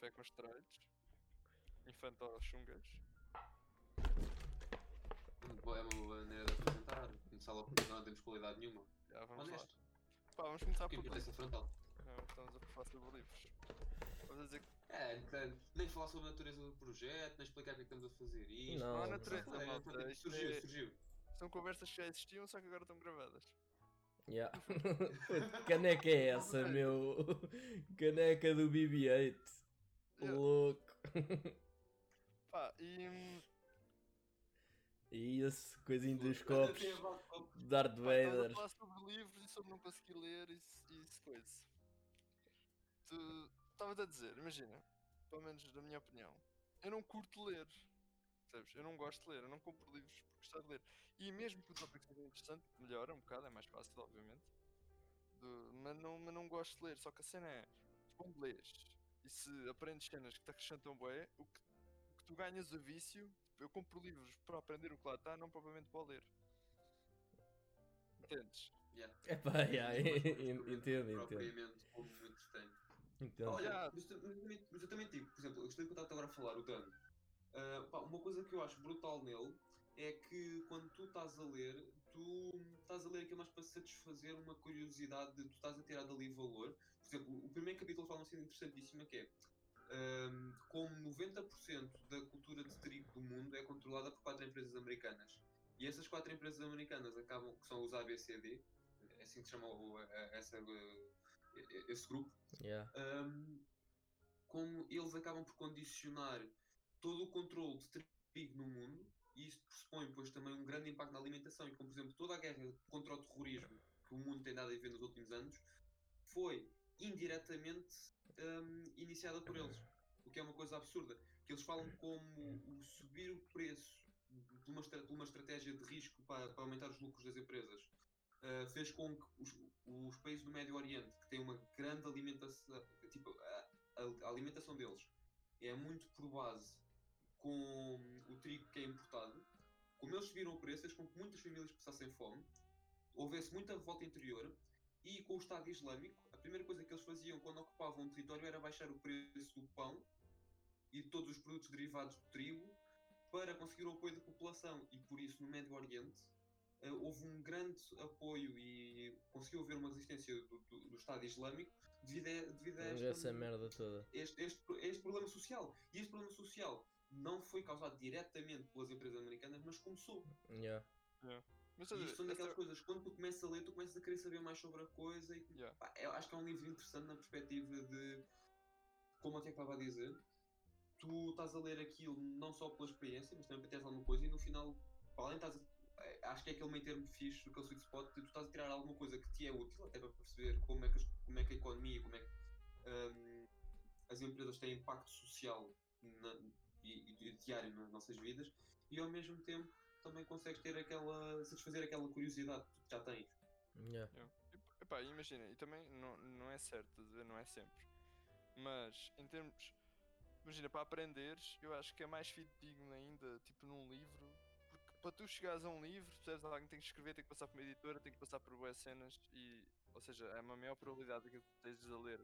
café com estrelhos. Infantil chungas. Boa, é uma boa maneira de apresentar. Começar logo porque não temos qualidade nenhuma. Já, vamos Honesto. lá. Pá, vamos começar Que por importância frontal. Não, Estamos a falar sobre livros. Vamos a dizer que É, então, nem falar sobre a natureza do projeto, nem explicar o que é que estamos a fazer isto. Não, não não. natureza, É, malta. é, Isto surgiu, é- surgiu. São conversas que já existiam, só que agora estão gravadas. Yeah. Caneca é essa, meu? Caneca do BB-8. Yeah. Louco. Pá, e. E esse coisinho dos copos. Darth pá, Vader. falar sobre livros e sobre não conseguir ler e isso coisa. Tu estavas a dizer, imagina, pelo menos da minha opinião, eu não curto ler. Percebes? Eu não gosto de ler, eu não compro livros por gostar de ler. E mesmo que o tópico seja interessante, melhora um bocado, é mais fácil, obviamente. Mas, não, mas não gosto de ler. Só que a cena é, tu quando lês e se aprendes cenas que te acrescentam bem, o que, o que tu ganhas o vício, eu compro livros para aprender o que lá está, não propriamente para ler. Entendes? Yeah. Epá, yeah, é entendo, entendo. Propriamente como muito tem. Entendo. Olha, mas, eu- mas eu também- digo, por exemplo, eu gostei eu estava agora a falar, o Dano. Ah, pá, uma coisa que eu acho brutal nele é que quando tu estás a ler, tu estás a ler aquilo mais para satisfazer uma curiosidade de tu estás a tirar dali valor. Por exemplo, o primeiro capítulo fala uma cena interessantíssima que é ahm, como 90% da cultura de trigo do mundo é controlada por quatro empresas americanas. E essas quatro empresas americanas acabam, que são os ABCD, é assim que se chama o- a- essa, esse grupo, Yeah. um, como eles acabam por condicionar todo o controle de trigo no mundo, e isso pressupõe pois também um grande impacto na alimentação, e como por exemplo toda a guerra contra o terrorismo que o mundo tem dado a ver nos últimos anos, foi indiretamente um, iniciada por eles. O que é uma coisa absurda. Que eles falam como o subir o preço de uma, uma estratégia de risco para, para aumentar os lucros das empresas uh, fez com que os, os países do Médio Oriente, que têm uma grande alimentação, tipo, a- a alimentação deles é muito por base com o trigo que é importado, como eles subiram o preço, fez com que muitas famílias passassem fome, houvesse muita revolta interior, e com o Estado Islâmico, a primeira coisa que eles faziam quando ocupavam um território era baixar o preço do pão e de todos os produtos derivados do trigo para conseguir o apoio da população. E por isso, no Médio Oriente, eh, houve um grande apoio e conseguiu haver uma resistência do, do- do Estado Islâmico devido a, devido a esta- Essa merda toda. este, este, este problema social. E este problema social não foi causado diretamente pelas empresas americanas, mas começou. Yeah. Mas E isto são daquelas esta- coisas, quando tu começas a ler, tu começas a querer saber mais sobre a coisa. E, Yeah. pá, eu acho que é um livro interessante na perspectiva de, como te estava a dizer, tu estás a ler aquilo não só pela experiência, mas também para teres alguma coisa, e no final, para além estás a- eh, Acho que é aquele meio termo fixe, aquele sweet spot, tu estás a tirar alguma coisa que te é útil, até para perceber como é que, as- como é que a economia, como é que hum, as empresas têm impacto social na- e, e diário nas nossas vidas, e ao mesmo tempo também consegues ter aquela. satisfazer aquela curiosidade que tu já tens. Yeah. Yeah. E, Epá, imagina, e também não, não é certo, não é sempre. Mas em termos. Imagina, para aprenderes, eu acho que é mais fidedigno ainda, tipo num livro. Porque para tu chegares a um livro, percebes alguém tem que escrever, tem que passar por uma editora, tem que passar por boas cenas e. Ou seja, é uma maior probabilidade de que tu estejas a ler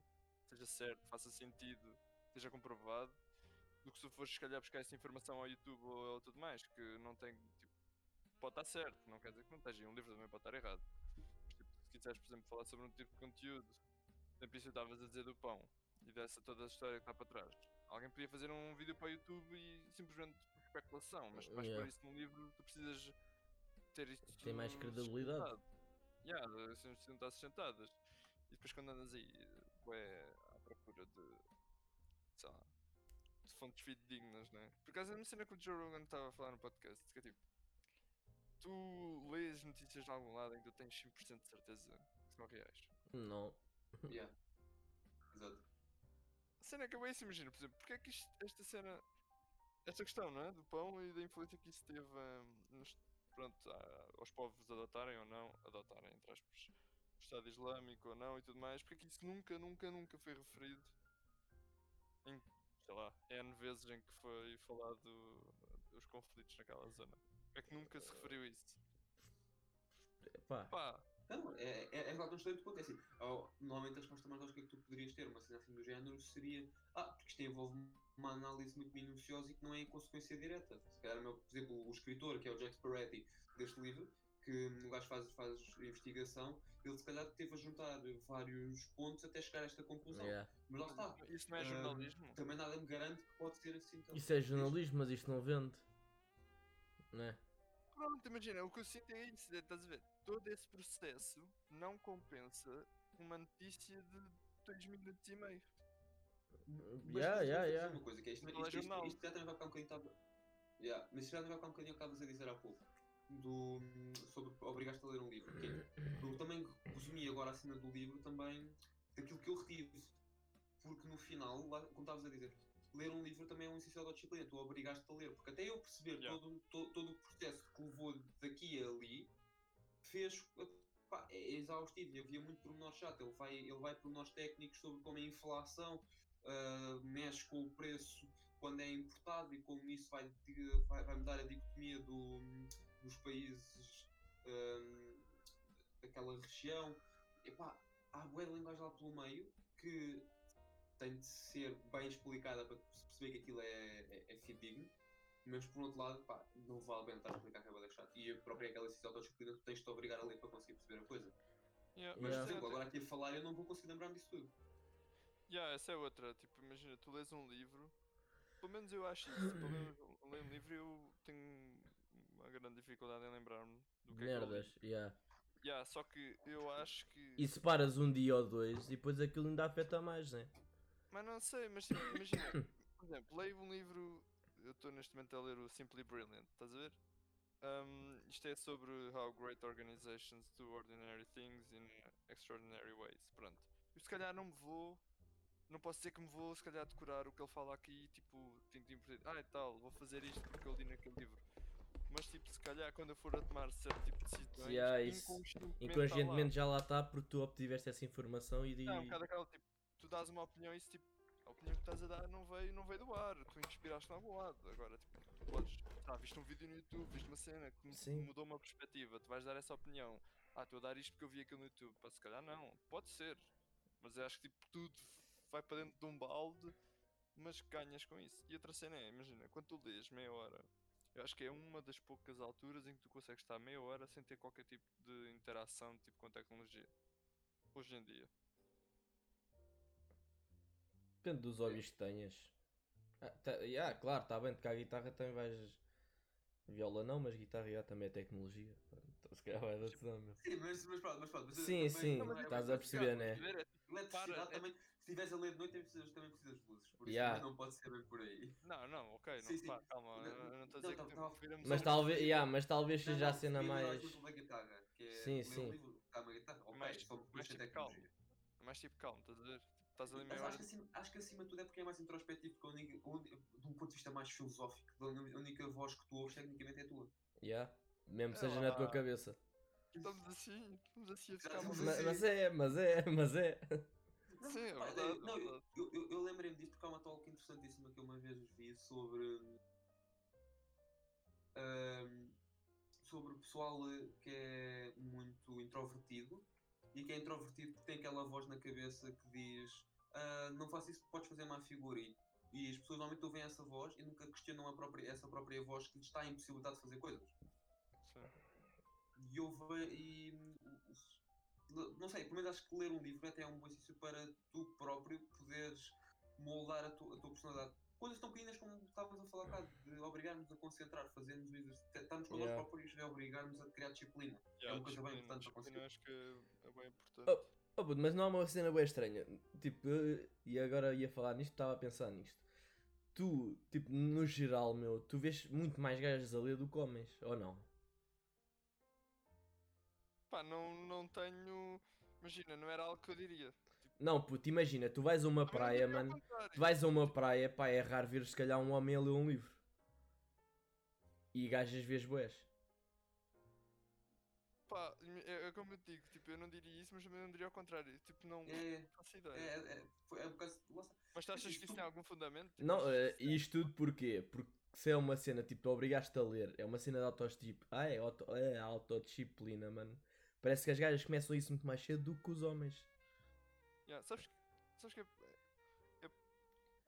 seja certo, faça sentido, seja comprovado, do que se fores se calhar buscar essa informação ao YouTube ou, ou tudo mais, que não tem. Tipo, pode estar certo, não quer dizer que não esteja. Um livro também pode estar errado. Tipo, se quiseres, por exemplo, falar sobre um tipo de conteúdo, por isso estavas a dizer do pão e dessa toda a história que está para trás. Alguém podia fazer um vídeo para o YouTube e simplesmente por especulação, mas para Yeah. pôr isso num livro, tu precisas ter isto. Tem mais credibilidade. sustentado. Yeah, as cenas precisam estar sustentadas. E depois quando andas aí, ué, à procura de. sei lá. Fontes fidedignas, né? Por acaso é uma cena que o Joe Rogan estava a falar no podcast, que é tipo. Tu lês notícias de algum lado em que tu tens 100% de certeza que são reais. Não. Yeah. Exato. A cena é que eu bem se imagino, por exemplo, porque é que isto- esta cena. Esta questão, não é? Do pão e da influência que isso teve hum, nos, pronto, a- aos povos adotarem ou não, adotarem, entre aspas, o Estado Islâmico ou não e tudo mais, porque é que isso nunca, nunca, nunca foi referido em, sei lá, N vezes em que foi falado dos conflitos naquela zona. É que nunca se referiu a isso. Pá, Pá, Não, é, é, é um excelente ponto. É assim, normalmente a resposta mais lógica que tu poderias ter, uma cena assim do género, seria ah, porque isto envolve uma análise muito minuciosa e que não é em consequência direta. Se calhar, meu- por exemplo, o escritor, que é o Jack Sparetti, deste livro, que o gajo faz, faz investigação, ele se calhar teve a juntar vários pontos até chegar a esta conclusão. Yeah. Mas lá está. Isso não é jornalismo? Também nada me garante que pode ser assim também. Isso é jornalismo, mas isto não vende. Não é? Pronto, imagina, o que eu sinto é isso, é, estás a ver? Todo esse processo não compensa uma notícia de 2 minutos e meio. Mas Yeah, yeah, yeah. uma coisa, que é isto, é isto, isto, isto já também vai ficar um bocadinho. tava- Yeah, mas isto já também vai ficar um bocadinho o que estavas a dizer há pouco. Do, sobre obrigaste a ler um livro. Que é, eu também resumi agora a cena do livro também daquilo que eu retive. Porque no final, lá, como estavas a dizer, ler um livro também é um essencial da disciplina. Tu obrigaste a ler. Porque até eu perceber Yeah. todo, todo, todo o processo que levou daqui a ali fez. pá, é exaustivo e havia muito pormenor chato. Ele vai, ele vai pormenores técnicos sobre como a inflação ah, mexe com o preço quando é importado e como isso vai, vai, vai mudar a dicotomia do, dos países ah, daquela região. Epá, há boa linguagem lá pelo meio que tem de ser bem explicada para perceber que aquilo é, é, é fidedigno. Mas por outro lado, pá, não vale a pena estar a explicar que é da chato. E a própria aquela exercício de autodisciplina, tu tens de te obrigar a ler para conseguir perceber a coisa. Yeah, Mas, Yeah. por exemplo, agora aqui a falar eu não vou conseguir lembrar-me disso tudo. Yeah, essa é outra. Tipo, imagina, tu lês um livro. Pelo menos eu acho isso. Pelo menos eu leio um livro e eu tenho uma grande dificuldade em lembrar-me do que é que. Merdas, yeah. Yeah, só que eu acho que. E se paras um dia ou dois e depois aquilo ainda afeta mais, né? Mas não sei, mas tipo, imagina, por exemplo, leio um livro, eu estou neste momento a ler o Simply Brilliant, estás a ver? Um, isto é sobre how great organizations do ordinary things in extraordinary ways, pronto. Eu se calhar não me vou, não posso dizer que me vou se calhar decorar o que ele fala aqui, tipo, tinto importante, ah e tal, vou fazer isto porque eu li naquele livro. Mas tipo, se calhar quando eu for a tomar certo tipo de decisões, Yeah, isso- inconscientemente, tá lá. Inconscientemente já lá está porque tu obtiveste essa informação e. Não, é um bocado aquela tipo, tu dás uma opinião e isso tipo, a opinião que estás a dar não veio, não veio do ar, tu inspiraste em algum lado. Agora, tipo, tu podes, ah, viste um vídeo no YouTube, viste uma cena que Sim. mudou uma perspectiva, tu vais dar essa opinião. Ah, estou a dar isto porque eu vi aquilo no YouTube. Pá, se calhar não, pode ser. Mas eu acho que tipo, tudo vai para dentro de um balde, mas ganhas com isso. E outra cena é, imagina, quando tu lês meia hora, eu acho que é uma das poucas alturas em que tu consegues estar meia hora sem ter qualquer tipo de interação tipo, com tecnologia. Hoje em dia. Depende dos hobbies que tenhas. Ah, tá, yeah, claro, está bem, tocar guitarra também vais. Viola não, mas guitarra já também é tecnologia. Então se calhar vai dar tesão, meu. Sim, mas, mas pronto, mas pronto. Mas Sim, também sim, é estás bem a perceber, né? É Eletricidade é- também, se estiveres a ler de noite, também precisas, também precisas de luzes. Por isso Yeah. não pode ser bem por aí. Não, não, ok, Sim, não, sim. pá, calma, Não, eu não estou a não, dizer tava- que Mas um- talvez, yeah, mas talvez Não, seja a não, cena mais. exemplo da guitarra, que é Sim, ler sim. um livro, tocar uma guitarra. Ok, Mais- só mais mais sem tipo calmo. tecnologia. mais tipo calmo, estás a ver? Tipo, Estás ali Mas acho que, acima, acho que acima de tudo é porque é mais introspectivo, porque a única, a única- de um ponto de vista mais filosófico, a única- voz que tu ouves tecnicamente é a tua. Yeah. Mesmo que É seja na tua cabeça. Estamos assim, estamos assim a ficar estamos malucos. Ma- Sim. Mas é, mas é, mas é. Não, Sim, é verdade, é não, eu, verdade. eu, eu, eu lembrei-me disto porque há uma talk interessantíssima que eu uma vez vi sobre. ahm, sobre o pessoal eh, que é muito introvertido e que é introvertido porque tem aquela voz na cabeça que diz "Ah, não faço isso porque podes fazer má figura e, e as pessoas normalmente ouvem essa voz e nunca questionam a própria, essa própria voz que lhes está a impossibilidade de fazer coisas. E eu ve- e não sei, pelo menos acho que ler um livro até é um bom exercício para tu próprio poderes moldar a, tu- a tua personalidade. Coisas tão pequenas como estávamos a falar cá, de obrigar-nos a concentrar, fazermos o exercício, estarmos connosco Yeah. próprios a obrigar-nos a criar disciplina. Yeah, uma coisa bem importante para conseguir. acho que é bem importante. Oh, puto, mas não há uma cena bem estranha. Tipo, e agora ia falar nisto, estava a pensar nisto. Tu, tipo, no geral, meu, tu vês muito mais gajas a ler do que homens, ou não? Pá, não, não tenho. Imagina, não era algo que eu diria. Tipo, Não, puto, imagina, tu vais a uma não praia, mano. Tu vais a uma praia, pá, é raro ver se calhar um homem a ler um livro. E gajas vês boés. Pá, é, é como eu te digo, tipo, eu não diria isso, mas também não diria ao contrário. Tipo, não É, faço é, ideia. é, é um lá está. Mas tu achas que isso tem algum fundamento? Tipo, Não, eh, isto tudo porquê? Porque se é uma cena, tipo, tu obrigaste a ler, é uma cena de autodisciplina. Ah, é, auto, é autodisciplina, mano. Parece que as gajas começam isso muito mais cedo do que os homens. Yeah, sabes que. Sabes que. é- é-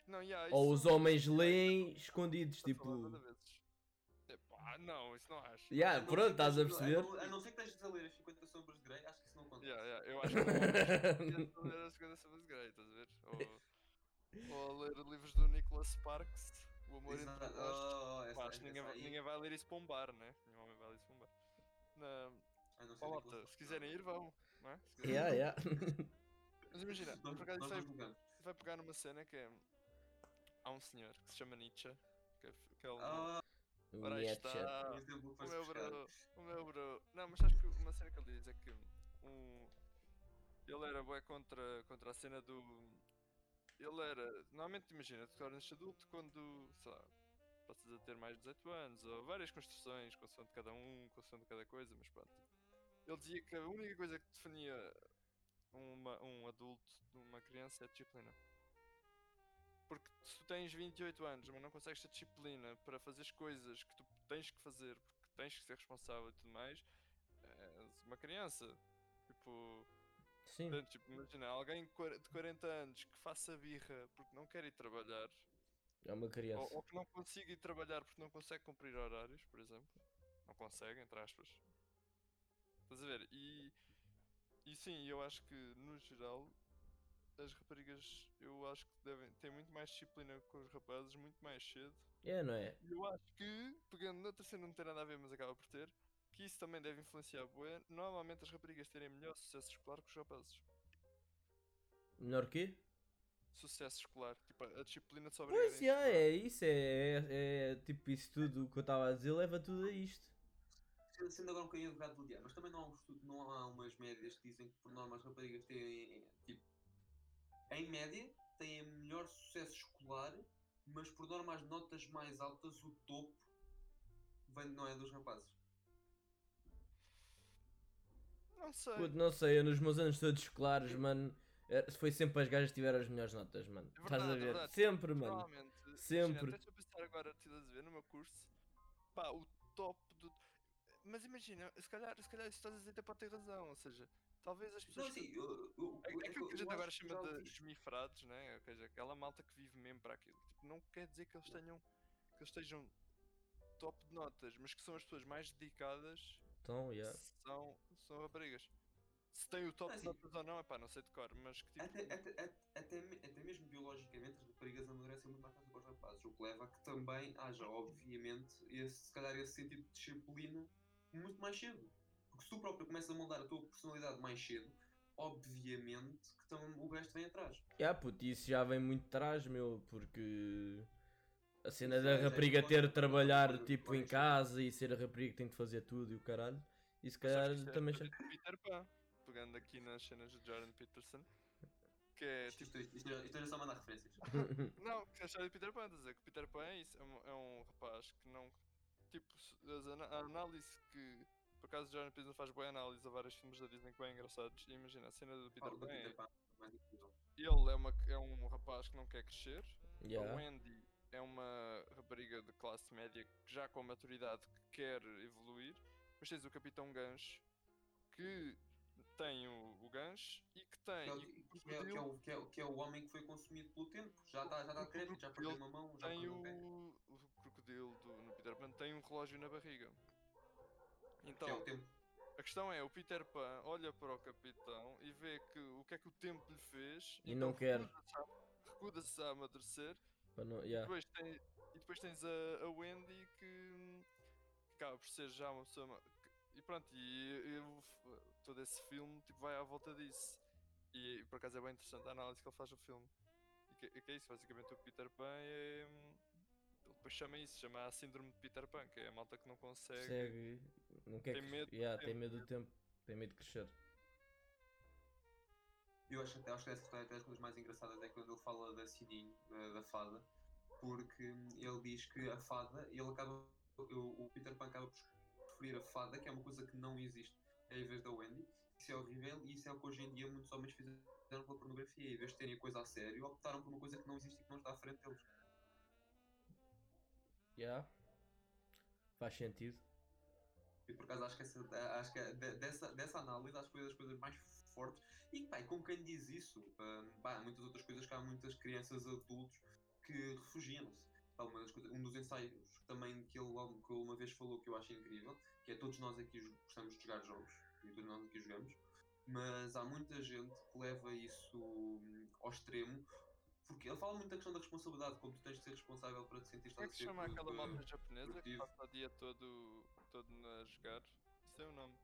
não, yeah, Ou os isso- homens leem escondidos, tipo. de. Epá, não, isso não acho. Yeah, A não pronto, ser que estás a perceber? A não ser que estejas a ler as 50 sombras de Grey, acho que isso não conta. Yeah, yeah, eu acho que não ler as coisas sobre Grey, estás a ver? Ou, ou a ler livros do Nicholas Sparks, O Amor entre Exato. Nós. Oh, ninguém, ninguém vai ler isso para um bar, né? Nenhum homem vai ler isso para um bar. Não fosse- se quiserem ir, vão. Não é? Se quiserem- yeah, yeah. Mas imagina, por acaso isso vai, vai pegar numa cena que é. Há um senhor que se chama Nietzsche, que é, que é o. Ah, Ora, está. o meu bro, o meu bro. Não, mas acho que uma cena que ele diz é que um, ele era bué contra, contra a cena do. Ele era. Normalmente imagina, tu tornas-te adulto quando, sei lá, passas a ter mais de 18 anos, ou várias construções, consoante cada um, consoante cada coisa, mas pronto. Ele dizia que a única coisa que definia uma, um adulto de uma criança é a disciplina. Porque se tu tens 28 anos, mas não consegues ter disciplina para fazer as coisas que tu tens que fazer, porque tens que ser responsável e tudo mais, és uma criança. Tipo, Sim. portanto, tipo, imagina, alguém de quar- de 40 anos que faça birra porque não quer ir trabalhar, É uma criança. ou, ou que não consiga ir trabalhar porque não consegue cumprir horários, por exemplo. Não consegue, entre aspas. Estás a ver? E, e sim, eu acho que no geral as raparigas eu acho que devem ter muito mais disciplina com os rapazes muito mais cedo. É, não é? Eu acho que, pegando noutra cena não tem nada a ver, mas acaba por ter, que isso também deve influenciar bué, normalmente as raparigas terem melhor sucesso escolar que os rapazes. Melhor que? Sucesso escolar, tipo, a disciplina obrigarem Pois, yeah, é isso. É, é, é tipo isso tudo o que eu estava a dizer, leva tudo a isto. Sendo- Sendo agora um bocadinho advogado do diabo, mas também não há, um estudo, não há umas médias que dizem que por norma as raparigas têm, tipo, em média, têm melhor sucesso escolar, mas por norma as notas mais altas, o topo, vem, não é dos rapazes. Não sei. Puto, não sei, eu nos meus anos todos escolares, mano, eh, foi sempre as gajas que tiveram as melhores notas, mano. É Estás a verdade, é ver? verdade. Sempre, mano. Sempre. Deixa eu pensar agora, estive a ver no meu curso, pá, o top. Mas imagina, se calhar, se calhar isso estás a dizer até pode ter razão, ou seja, talvez as pessoas. Não, sim, eu, eu, É é que Aquilo que a gente agora chama de esmifrados, né? Ou seja, aquela malta que vive mesmo para aquilo. Tipo, não quer dizer que eles tenham. que eles estejam top de notas, mas que são as pessoas mais dedicadas Então, yeah. são, são raparigas. Se tem o top Ah, de notas ou não, é pá, não sei de cor, mas que tipo. Até, até, até, até, me- até mesmo biologicamente, as raparigas amadurecem muito mais rápido que os rapazes, o que leva a que também haja, obviamente, esse, se calhar esse sentido de disciplina muito mais cedo. Porque se tu próprio começas a moldar a tua personalidade mais cedo, obviamente que tam, o resto vem atrás. Yeah, puto, isso já vem muito atrás, meu, porque a cena Isso da é- é rapariga uma ter de trabalhar uma coisa tipo em casa e ser a rapariga que tem de fazer tudo e o caralho, e se calhar é também de Peter Pan, pegando aqui nas cenas de Jordan Peterson, que é Isto, tipo. isto, isto, isto é só mandar referências. Não, que a história de Peter Pan, dizer que Peter Pan é, isso, é, um, é um rapaz que não. Tipo, as a análise que. Por acaso, Jordan Peterson faz boa análise a vários filmes da Disney que bem engraçados. Imagina, a cena do Peter Pan é. Ele é, uma, é um rapaz que não quer crescer. Yeah. Wendy é uma rapariga de classe média que já com a maturidade que quer evoluir. Mas tens o Capitão Gancho que tem o, o gancho e que tem. Que é, o- e que, o é, que, é crocodilo o, que, é, o- que é o homem que foi consumido pelo tempo. Já está já tá O crédito, já perdeu uma mão, já tem o, o crocodilo do, no Peter Pan tem um relógio na barriga. Que é Então, o tempo. a questão é, o Peter Pan olha para o capitão e vê que o que é que o tempo lhe fez E então não quer. recusa-se a- amadurecer não- yeah. depois tem- e depois tens a, a Wendy que, que acaba por ser já uma pessoa. que- e pronto, e, e todo esse filme tipo, vai à volta disso. E, por acaso é bem interessante a análise que ele faz no filme. E que, e que é isso, basicamente o Peter Pan é. Depois chama isso, chama a síndrome de Peter Pan, que é a malta que não consegue. Segue, não quer Tem cres- medo do yeah, tem medo do tempo, tem medo de crescer. Eu acho, até- acho que essa história até das coisas mais engraçadas é quando ele fala da Cidinho, da, da fada, porque ele diz que a fada, ele acaba, o, o Peter Pan acaba por preferir a fada, que é uma coisa que não existe, em vez da Wendy. Isso é horrível e isso é o que hoje em dia muitos homens fizeram pela pornografia. Em vez de terem a coisa a sério, optaram por uma coisa que não existe e que não está à frente deles. Yeah. Faz sentido. E por acaso acho que, essa, acho que de- dessa, dessa análise acho que foi das coisas mais fortes. E pá, com quem diz isso, ah, pá, muitas outras coisas que há muitas crianças adultos que refugiam-se. Um dos ensaios também que ele, que uma vez falou que eu acho incrível, que é todos nós aqui gostamos de jogar jogos, e todos nós aqui jogamos, mas há muita gente que leva isso hum, ao extremo, porque ele fala muito da questão da responsabilidade, como tu tens de ser responsável para te sentir Como é que se chama aquela malta japonesa que passa o dia todo, todo a jogar? Isso é o nome.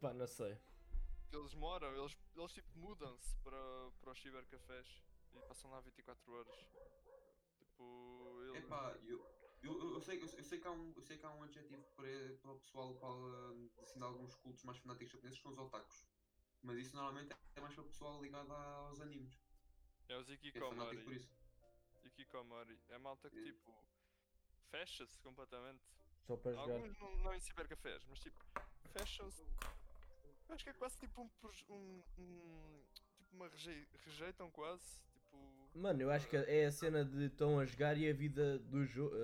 Pá, não sei. Eles moram, eles, eles tipo mudam-se para, para os cibercafés e passam lá 24 horas. Tipo, eles. Epá, eu, eu, eu, sei, eu, eu sei que há um, eu sei que há um adjetivo para, para o pessoal que fala assim, de alguns cultos mais fanáticos japoneses que são os otakus. Mas isso normalmente é mais para o pessoal ligado aos animes. É os fanático por Ikikomori. isso. Ikikomori. É malta que É. tipo. Fecha-se completamente. Só para jogar. Alguns não, não em cibercafés, mas tipo. Fecham-se. Eu acho que é quase tipo um. um, um tipo uma rejei, rejeitam quase. Tipo. Mano, eu acho que é a cena de estão a jogar e a vida do jogo.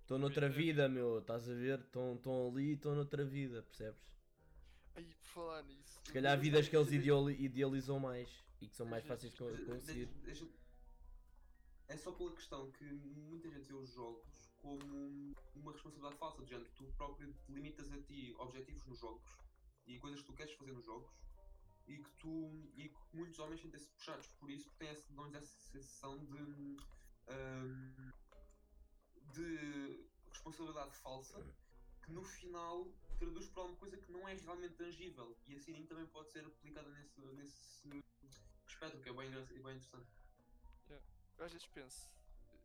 Estão noutra vida, meu, estás a ver? Estão ali e estão noutra vida, percebes? Ai, por falar nisso. Se calhar vidas que eles ideali- idealizam mais e que são mais fáceis de De- conseguir. de- deixa- É só pela questão que muita gente vê os jogos como uma responsabilidade falsa, do género, tu próprio te limitas a ti objetivos nos jogos e coisas que tu queres fazer nos jogos e que tu e que muitos homens sentem-se puxados por isso porque têm essa, dão-lhes essa sensação de hum, de responsabilidade falsa que no final traduz para alguma coisa que não é realmente tangível e assim também pode ser aplicada nesse, nesse que é bem, bem interessante. Eu às vezes penso.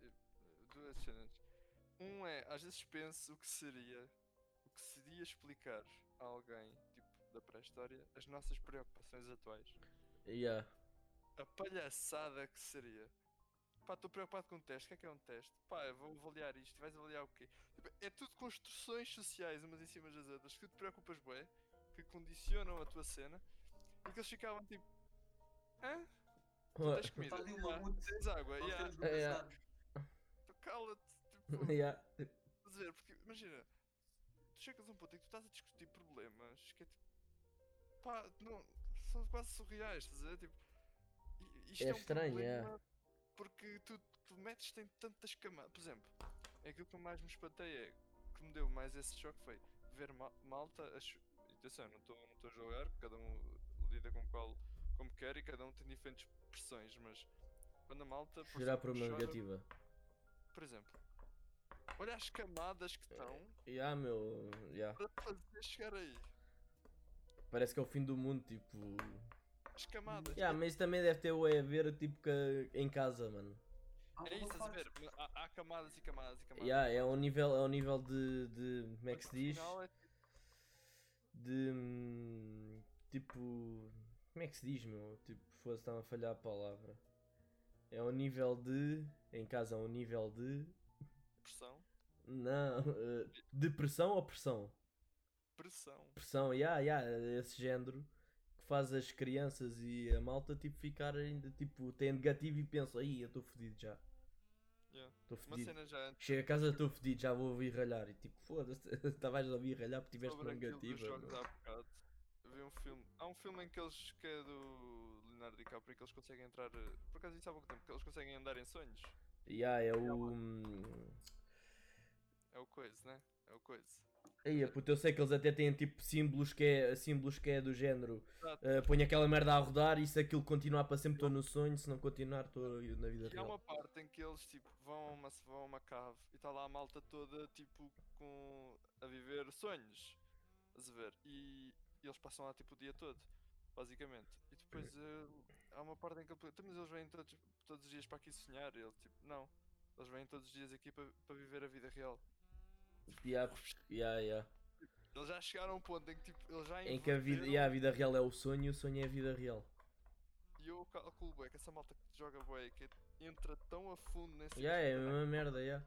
eh, eh, Duas cenas. Um é, às vezes penso o que seria. O que seria explicar a alguém, tipo, da pré-história, as nossas preocupações atuais. Yeah. A palhaçada que seria. Pá, estou preocupado com o teste. O que é que é um teste? Pá, eu vou avaliar isto. Vais avaliar o quê? Tipo, é tudo construções sociais umas em cima das outras que tu te preocupas bué, que condicionam a tua cena e que eles ficavam tipo. Hã? Tu tens comida? Um Ah, mamute. tens água? Yeah. É, é. pensar. Tu cala-te. Tipo, yeah. estás a ver? Porque imagina, tu chegas a um ponto em que tu estás a discutir problemas que é tipo. Pá, não, são quase surreais, estás a ver? Tipo, isto É é, um estranho, é. problema Porque tu, tu metes tem tantas camadas. Por exemplo, aquilo que eu mais me espantei é que me deu mais esse choque foi ver ma- malta a Atenção, não estou não a julgar, cada um lida com qual como quer e cada um tem diferentes pressões, mas quando a malta por exemplo, uma chora- negativa. por exemplo, olha as camadas que estão Yeah, meu. Yeah. para fazer chegar aí. Parece que é o fim do mundo, tipo. As camadas. Yeah, mas isso também deve ter o a ver, tipo, que em casa, mano. É isso, a ver? Há, há camadas e camadas e camadas. Yeah, é ao nível, é ao nível de, de. Como é que se diz? é De. hum, Tipo. Como é que se diz, meu? Tipo, fosse estão a falhar a palavra. É ao nível de. Em casa é ao nível de. pressão. Não. eh, depressão ou pressão? Pressão. Pressão, yeah, yeah, esse género que faz as crianças e a malta tipo ficar ainda tipo, tem negativo e pensam, aí eu estou fodido já. Yeah. Estou Uma fodido. já Chega a casa, estou fodido, já vou ouvir ralhar. E tipo, foda-se, estavas a ouvir ralhar porque tiveste sobre uma negativa. Vi um filme. Há um filme em que eles que é do Leonardo DiCaprio que eles conseguem entrar. eh, Por acaso isso há pouco tempo, que eles conseguem andar em sonhos. Yeah, é o. hum, É o coisa, né? É o coisa. Aí, puto, eu sei que eles até têm tipo símbolos que é, símbolos que é do género. Exato. eh, põe aquela merda a rodar e se aquilo continuar para sempre estou no sonho, se não continuar estou na vida E há real. uma parte em que eles tipo vão a uma, vão a uma cave e está lá a malta toda tipo com a viver sonhos. Estás a ver? E, e eles passam lá tipo o dia todo, basicamente. E depois eh, há uma parte em que ele "Então, mas eles vêm todos, todos os dias para aqui sonhar. E ele tipo, não. Eles vêm todos os dias aqui para, para viver a vida real. Yeah, yeah, yeah. Eles já chegaram a um ponto em que tipo, eles já Em que a vida, yeah, a vida real é o sonho e o sonho é a vida real. E eu calculo bué que essa malta que joga bué que entra tão a fundo nesse Yeah, é a aspecto, mesma merda, yeah.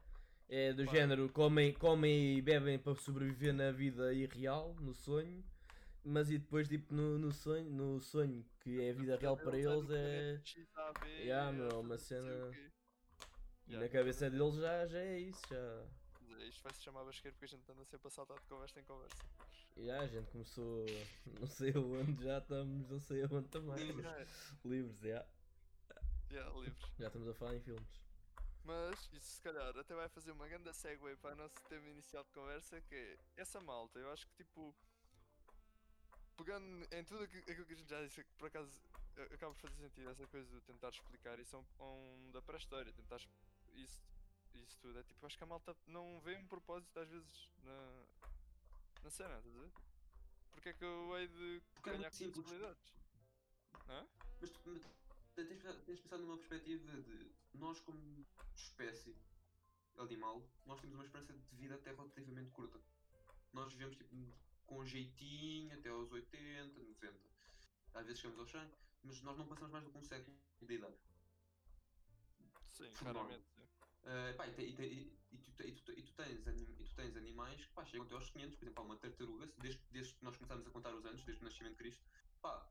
É do Pá. género, comem, comem e bebem para sobreviver na vida irreal, no sonho, mas e depois tipo no, no sonho, no sonho que é a vida real para eles é. XAB, Yeah, meu, uma sei o cena-. E Yeah, na cabeça deles já, já é isso, já. mas isto vai se chamar basqueiro porque a gente anda sempre a saltar de conversa em conversa. E a gente começou não sei aonde, já estamos não sei aonde também. Livres. Livres, já. Yeah, livres. Já estamos a falar em filmes. Mas isso se calhar até vai fazer uma grande segue para o nosso tema inicial de conversa que é essa malta, eu acho que tipo pegando em tudo aqui- aquilo que a gente já disse, que por acaso a- acaba por fazer sentido essa coisa de tentar explicar isso a um, um da pré-história, tentar isso, isso tudo. É tipo, acho que a malta não vê um propósito às vezes na, na cena, estás a ver? Porque é que eu hei de Porque é ganhar simples. possibilidades? Hã? Mas tu tens, de pensar- tens de pensar numa perspectiva de nós como espécie animal, nós temos uma esperança de vida até relativamente curta. Nós vivemos tipo, com jeitinho até aos 80, 90. Às vezes chegamos aos 100, mas nós não passamos mais do que um século de idade. Sim, claramente. e, tu, te- tu te- tu tens animais que pá, chegam até aos 500, por exemplo, há uma tartaruga, desde, desde que nós começámos a contar os anos, desde o nascimento de Cristo, pá,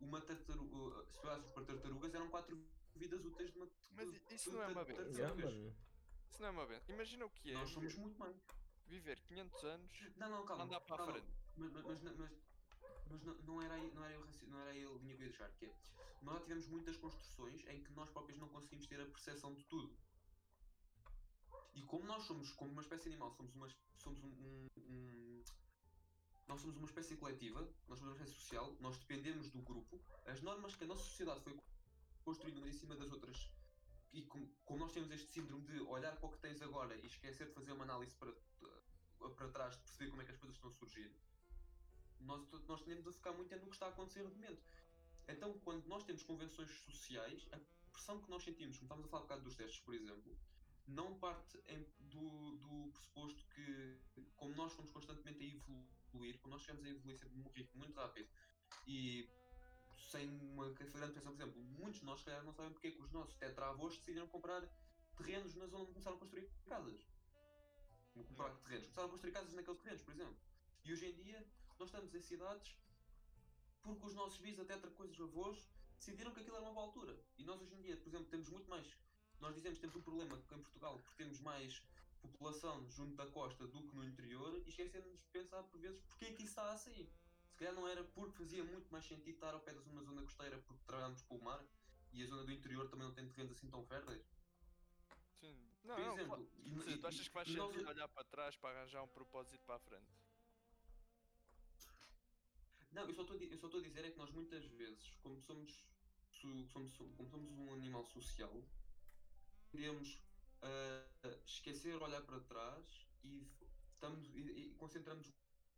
uma tartaruga, se olhasses para tartarugas, eram 4 vidas úteis de uma Mas i- isso não é uma benção. Mano. Isso não é uma benção. Imagina o que é Nós somos muito mais. Viver 500 anos Não, não, calma. andar para a frente. Mas, mas, mas, mas, não, não era aí, não era aí, não era aí a linha que eu ia deixar, que é, nós já tivemos muitas construções em que nós próprios não conseguimos ter a percepção de tudo. E como nós somos, como uma espécie animal, somos uma, somos um, um- um- nós somos uma espécie coletiva, nós somos uma espécie social, nós dependemos do grupo, as normas que a nossa sociedade foi construída umas em cima das outras, e com- como nós temos este síndrome de olhar para o que tens agora e esquecer de fazer uma análise para, para trás, de perceber como é que as coisas estão a surgir, nós, nós tendemos a focar muito no que está a acontecer no momento. Então, quando nós temos convenções sociais, a pressão que nós sentimos, como estávamos a falar um bocado dos testes, por exemplo, não parte em- do, do pressuposto que, como nós fomos constantemente a evoluir, como nós chegamos a evoluir sempre num ritmo muito rápido e sem uma grande pensão, por exemplo, muitos de nós, calhar, não sabem porque é que os nossos tetravôs decidiram comprar terrenos na zona onde começaram a construir casas. Comprar terrenos. Começaram a construir casas naqueles terrenos, por exemplo. E hoje em dia, nós estamos em cidades porque os nossos bis, até outra coisa, os avós, decidiram que aquilo era uma boa altura. E nós hoje em dia, por exemplo, temos muito mais. Nós dizemos que temos um problema em Portugal porque temos mais população junto da costa do que no interior e esquecemos de pensar por vezes porque é que isso está assim. Se calhar não era porque fazia muito mais sentido estar ao pé de uma zona costeira porque trabalhamos com o mar e a zona do interior também não tem terrenos assim tão férteis. Sim. Não, Por não, exemplo, seja, e- tu achas que faz e nós- sentido olhar para trás para arranjar um propósito para a frente? Não, eu só estou a dizer é que nós muitas vezes, como somos, somos, como somos um animal social, tendemos a esquecer, olhar para trás e, estamos, e, e concentramos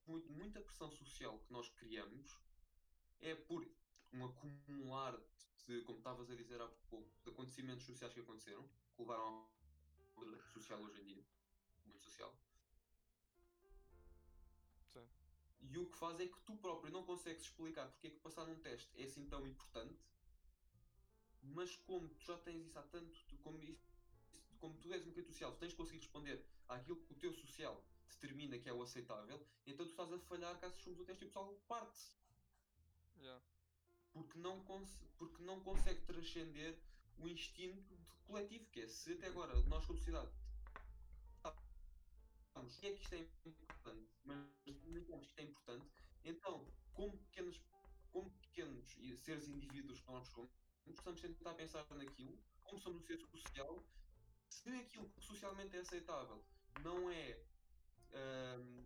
muito, muita pressão social que nós criamos é por um acumular de, como estavas a dizer há pouco, de acontecimentos sociais que aconteceram, que levaram ao social hoje em dia, muito social. Sim. E o que faz é que tu próprio não consegues explicar porque é que passar num teste é assim tão importante, mas como tu já tens isso há tanto, como, isso, como tu és um bocadinho social, tu tens de conseguir responder àquilo que o teu social determina que é o aceitável, então tu estás a falhar caso chumes o teste e o pessoal parte. Yeah. porque não, porque não consegue transcender o instinto coletivo, que é se até agora nós como sociedade que é que isto é importante, mas não sabemos que isto é importante, então, como pequenos, como pequenos seres indivíduos que nós somos, precisamos tentar pensar naquilo, como somos um ser social, se aquilo que socialmente é aceitável não é ahm,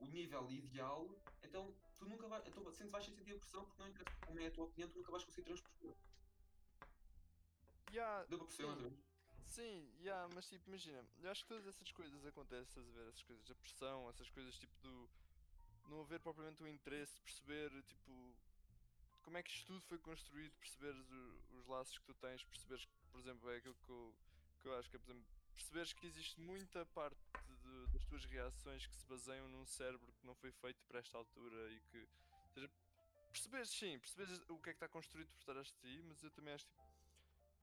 o nível ideal, então tu nunca vais, então, sempre vais sentir a pressão porque não interessa como é a tua opinião, tu nunca vais conseguir transpor. Yeah, Deu para perceber menos? Sim, yeah, mas tipo, imagina, eu acho que todas essas coisas acontecem, estás a ver? Essas coisas, a pressão, essas coisas tipo do. não haver propriamente o interesse perceber, tipo. como é que isto tudo foi construído, perceberes o- os laços que tu tens, perceberes que, por exemplo, é aquilo que eu acho que é, por exemplo, perceberes que existe muita parte de- das tuas reações que se baseiam num cérebro que não foi feito para esta altura e que. Ou seja, perceberes sim, perceberes o que é que está construído por trás de ti, mas eu também acho tipo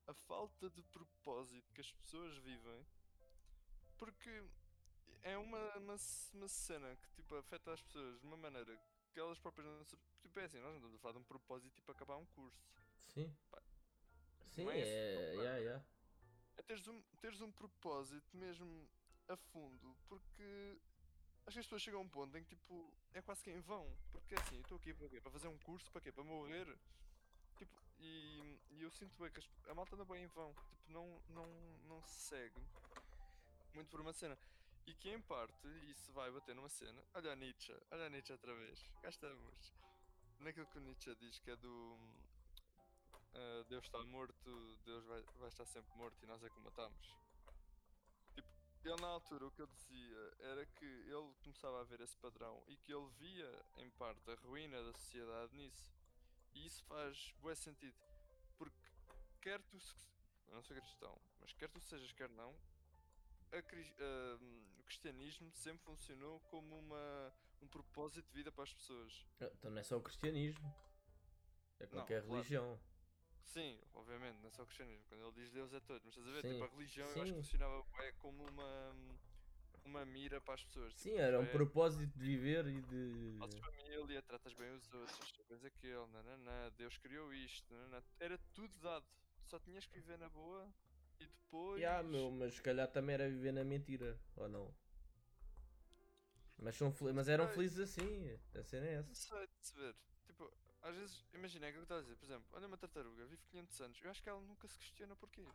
a falta de propósito que as pessoas vivem porque é uma, uma, uma cena que tipo afeta as pessoas de uma maneira que elas próprias não se. Tipo, é assim, nós não estamos a falar de um propósito tipo acabar um curso. Sim. Pá, Sim, é esse o é. É teres um, teres um propósito mesmo a fundo porque acho que as pessoas chegam a um ponto em que tipo é quase que em vão. Porque assim, eu estou aqui para quê? Para fazer um curso, para quê? Para morrer. Tipo, e, e eu sinto bem que as- a malta anda bem em vão. Tipo, não, não, não se segue muito por uma cena. E que em parte isso vai bater numa cena. Olha a Nietzsche, olha a Nietzsche outra vez. Cá estamos. Naquilo que o Nietzsche diz que é do. Ah, Deus está morto, Deus vai, vai estar sempre morto e nós é que o matamos. Tipo, ele na altura o que ele dizia era que ele começava a ver esse padrão e que ele via em parte a ruína da sociedade nisso. E isso faz bué sentido. Porque quer tu se- eu não sou cristão, mas quer tu sejas, quer não, a cris- ah, o cristianismo sempre funcionou como uma, um propósito de vida para as pessoas. Ah, Então não é só o cristianismo. É Não, qualquer claro. religião. Sim, obviamente, não é só o cristianismo. Quando ele diz Deus é todo, mas estás a ver? Sim, Tipo, a religião eu acho que sim. funcionava bué como uma, uma mira para as pessoas. Sim, tipo, era um é, propósito de viver e de. Fazes família, tratas bem os outros, tens aquele, nananã, Deus criou isto, nananã. Era tudo dado. Só tinhas que viver na boa e depois. Ya, meu, mas se calhar também era viver na mentira, ou não? Mas, são fel- mas eram felizes assim, a cena é Não essa. sei de se ver. Tipo, às vezes, imagina, é aquilo que eu estava a dizer. Por exemplo, olha uma tartaruga, vive 500 anos. Eu acho que ela nunca se questiona porquê.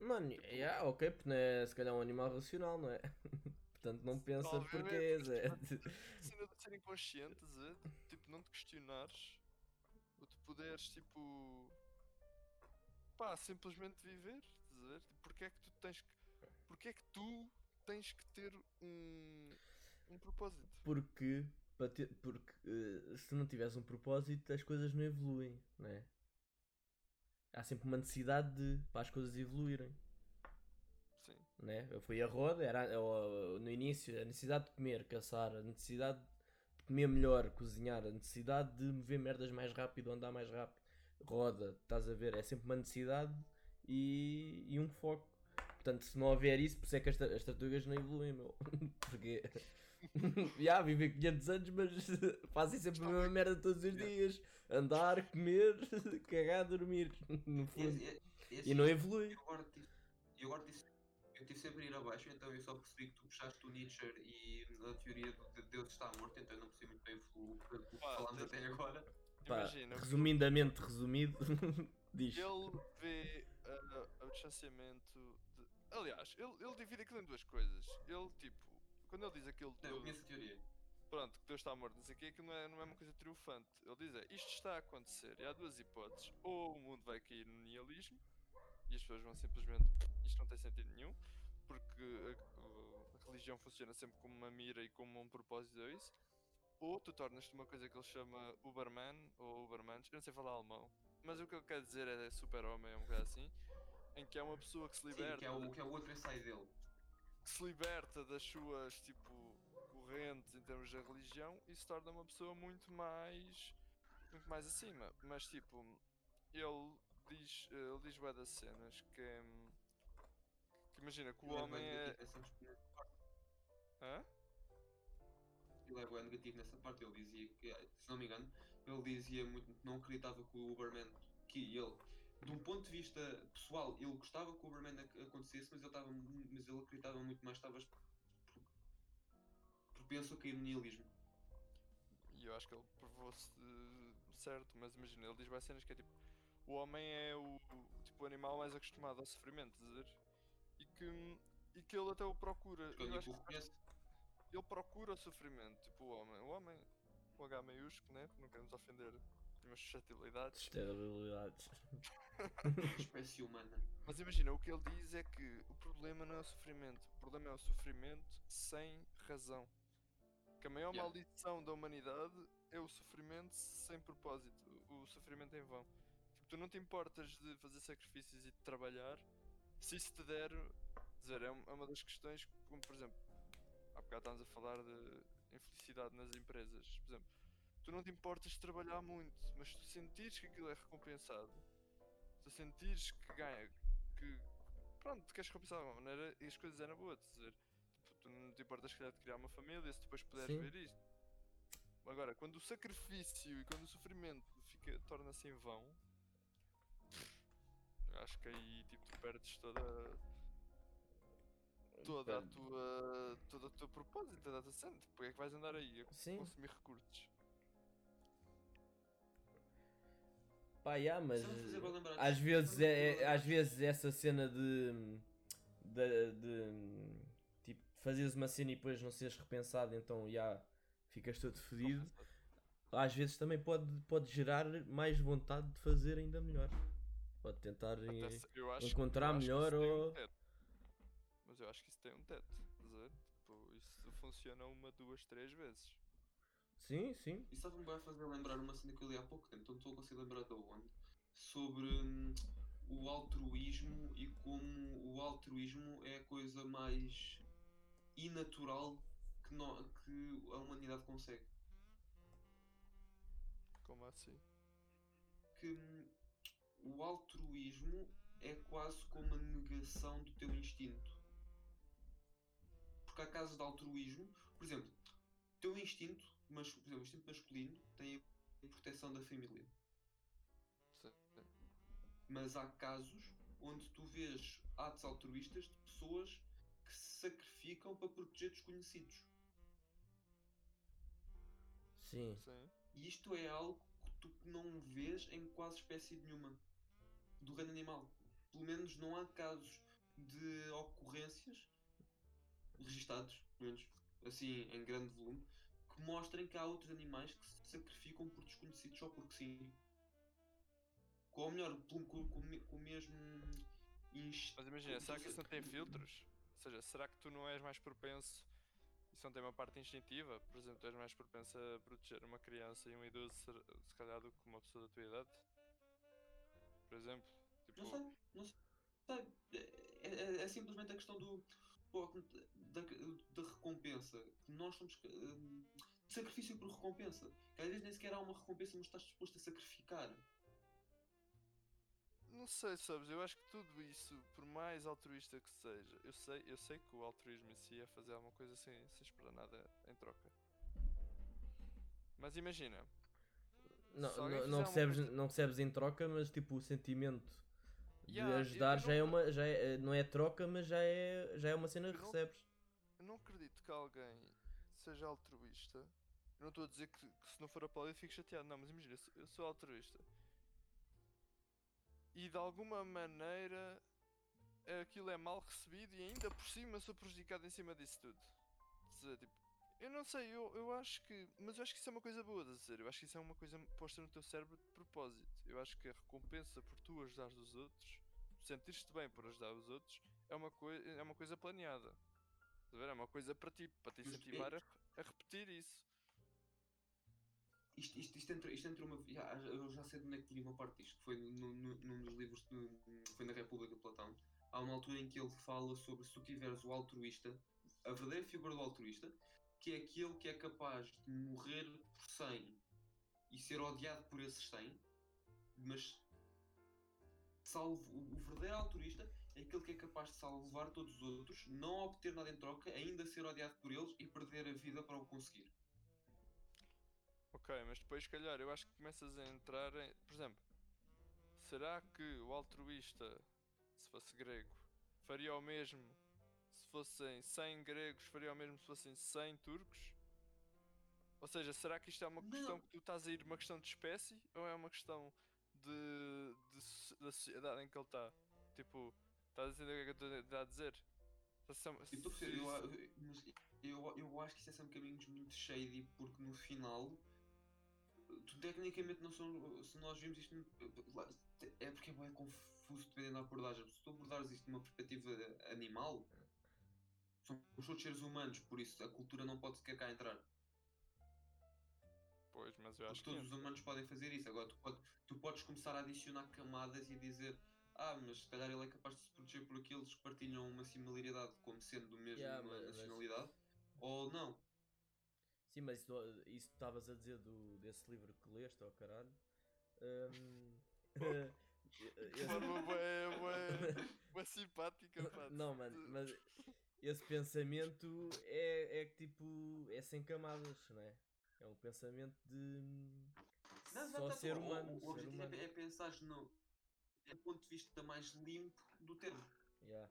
Mano, yeah, ok, porque não é se calhar um animal racional, não é? Portanto não pensa porquê, Zé. cena de ser inconsciente, Zé, tipo, não te questionares, ou tu poderes, tipo, pá, simplesmente viver, ver? Tipo, porque é que tu tens que, porque é que tu tens que ter um, um propósito? Porque, ter- porque eh, se não tivesse um propósito as coisas não evoluem, não é? Há sempre uma necessidade de para as coisas evoluírem. Sim, né? Eu fui a roda, era o- no início a necessidade de comer, caçar, a necessidade de comer melhor, cozinhar, a necessidade de mover merdas mais rápido, andar mais rápido. Roda, estás a ver? É sempre uma necessidade e, e um foco. Portanto, se não houver isso, por isso é que as, as tartarugas não evoluem, meu. Porque. Já, vivem 500 anos, mas fazem sempre a mesma merda todos os dias: andar, comer, cagar, dormir. No E, fundo. e- e E assim, não evolui. Eu agora tive, eu agora tive, eu tive sempre a ir abaixo, então eu só percebi que tu puxaste o Nietzsche e a teoria do de Deus está morto, então eu não percebi muito bem o, que falámos até agora. Pá, imagina, resumidamente resumido, diz. ele vê ah, o distanciamento de... Aliás, ele, ele divide aquilo em duas coisas. Ele, tipo, quando ele diz aquilo Não, eu conheço a teoria. pronto, que Deus está morto, não sei o quê, aquilo não é, não é uma coisa triunfante. Ele diz é, isto está a acontecer, e há duas hipóteses. Ou o mundo vai cair no nihilismo, e as pessoas vão simplesmente, isto não tem sentido nenhum, porque a, a religião funciona sempre como uma mira e como um propósito a isso. Ou tu tornas-te uma coisa que ele chama Uberman, ou Ubermensch, eu não sei falar alemão, mas o que ele quer dizer é super-homem, é um bocado assim, em que é uma pessoa que se Sim, liberta que é, o, que é o outro ensaio dele. Que se liberta das suas tipo correntes em termos da religião e se torna uma pessoa muito mais muito mais acima mas tipo ele diz ele diz bué das cenas que, que imagina que o Ele é homem é parte. Hã? Ele é bué negativo nessa parte. Ele dizia que, se não me engano, ele dizia muito que não acreditava que o Uberman, que ele, de um ponto de vista pessoal, ele gostava que o Uberman ac- acontecesse, mas ele, estava, mas ele acreditava muito mais, estava pro- propenso a cair no nihilismo. e eu acho que ele provou-se eh, certo mas imagina ele diz bué cenas que é tipo o homem é o, o tipo o animal mais acostumado ao sofrimento ver? e que e que ele até o procura ele tipo, ele procura o sofrimento, tipo o homem. O homem, com H maiúsculo, né? Não queremos ofender umas suscetibilidades. Esterilidades. a espécie humana. Mas imagina, o que ele diz é que o problema não é o sofrimento, o problema é o sofrimento sem razão. Que a maior Yeah. maldição da humanidade é o sofrimento sem propósito, o sofrimento em vão. Tipo, tu não te importas de fazer sacrifícios e de trabalhar se isso te der. Dizer, é é uma das questões, como por exemplo, há bocado estávamos a falar de infelicidade nas empresas. Por exemplo, tu não te importas de trabalhar muito, mas tu sentires que aquilo é recompensado, tu sentires que ganha, que pronto, te queres recompensar de alguma maneira e as coisas eram boas, quer dizer, tipo, tu não te importas calhar de criar uma família se depois puderes Sim. ver isto. Agora, quando o sacrifício e quando o sofrimento fica, torna-se em vão, acho que aí tipo, tu perdes toda toda a tua. todo o teu propósito, toda a tua cena. Tipo, porque é que vais andar aí a Sim. consumir recursos? Pá, yeah, mas às vezes, é, é- às vezes essa cena de, de, de tipo, fazeres uma cena e depois não seres repensado, então já ficas todo fedido. Às vezes também pode, pode gerar mais vontade de fazer ainda melhor. Pode tentar Até encontrar que melhor um ou-. Mas eu acho que isso tem um teto. estás a ver? Tipo, isso funciona uma, duas, três vezes. Sim, sim. Isso sabe-me vai fazer lembrar uma cena que eu li há pouco tempo, então não estou a conseguir lembrar de onde, sobre hum, o altruísmo e como o altruísmo é a coisa mais inatural que, nó- que a humanidade consegue. Como assim? Que hum, o altruísmo é quase como a negação do teu instinto. Porque há casos de altruísmo, por exemplo, o teu instinto, mas, por exemplo, o instinto masculino tem a proteção da família. Sim. Mas há casos onde tu vês atos altruístas de pessoas que se sacrificam para proteger desconhecidos. Sim. Sim. E isto é algo que tu não vês em quase espécie nenhuma do reino animal. Pelo menos não há casos de ocorrências registados, pelo menos assim em grande volume, que mostrem que há outros animais que se sacrificam por desconhecidos só porque sim. Com, ou melhor, com, com, com, o mesmo instinto. Mas imagina, será que isso não tem filtros? Ou seja, será que tu não és mais propenso? Isso não tem uma parte instintiva? Por exemplo, tu és mais propenso a proteger uma criança e um idoso, se calhar, do que uma pessoa da tua idade? Por exemplo? Tipo, Não sei, não sei. É, é- é simplesmente a questão do da, da recompensa. Nós somos hum, de sacrifício por recompensa. Que às vezes nem sequer há uma recompensa, mas estás disposto a sacrificar. Não sei, sabes? Eu acho que tudo isso, por mais altruísta que seja, eu sei, eu sei que o altruísmo em si é fazer alguma coisa sem, sem esperar nada em troca. Mas imagina, Não, não, não, recebes, coisa- não recebes em troca, mas tipo o sentimento Yeah, eu- ajudar eu já é não- uma. Já é, não é troca, mas já é, já é uma cena que Eu recebes. eu não acredito que alguém seja altruísta. Eu não estou a dizer que, que se não for aplaudido fico chateado, não, mas imagina, eu sou, eu sou altruísta. E de alguma maneira aquilo é mal recebido e ainda por cima sou prejudicado em cima disso tudo. Dizer, tipo, eu não sei, eu, eu acho que. Mas eu acho que isso é uma coisa boa de dizer. Eu acho que isso é uma coisa posta no teu cérebro de propósito. Eu acho que a recompensa por tu ajudares os outros, sentir-te bem por ajudar os outros, é uma, coi é uma coisa planeada. É uma coisa para ti, para te Mas é- incentivar a, a repetir isso. Isto, isto, isto, entra, isto entra uma. Já, eu já sei de onde é que li uma parte disto, que foi no, no, num dos livros, de, foi na República de Platão. Há uma altura em que ele fala sobre se tu tiveres o altruísta, a verdadeira figura do altruísta, que é aquele que é capaz de morrer por 100 e ser odiado por esses 100, mas salvo, o, verdadeiro altruísta é aquele que é capaz de salvar todos os outros, não obter nada em troca, ainda ser odiado por eles e perder a vida para o conseguir. Ok, mas depois, se calhar, eu acho que começas a entrar em. Por exemplo, será que o altruísta, se fosse grego, faria o mesmo se fossem 100 gregos, faria o mesmo se fossem 100 turcos? Ou seja, será que isto é uma Não. questão que tu estás a ir uma questão de espécie ou é uma questão de, de da sociedade em que ele está? Tipo, estás a entender o que é que eu estou a dizer? Eu eu, eu, eu acho que isso é sempre caminhos muito shady, porque no final, tu tecnicamente não são. Se nós vimos isto. É porque é confuso dependendo da abordagem. Se tu abordares isto numa perspectiva animal, somos todos seres humanos, por isso a cultura não pode sequer cá entrar. Pois, mas eu Porque acho que. todos os humanos podem fazer isso. Agora, tu, pode- tu podes começar a adicionar camadas e dizer. Ah, mas se calhar ele é capaz de se proteger por aqueles que partilham uma similaridade como sendo do mesmo Yeah, mas- mas- nacionalidade, ou não. Sim, mas isso que estavas a dizer do, desse livro que leste, ó caralho. De esse- forma bué, bué, bué simpática, pá. Não, mano, mas esse pensamento é, é que tipo. é sem camadas, não é? É um pensamento de. Não, só ser o- o- humano. O, ser objetivo humano. é, é pensar no é do ponto de vista mais limpo do termo. Yeah.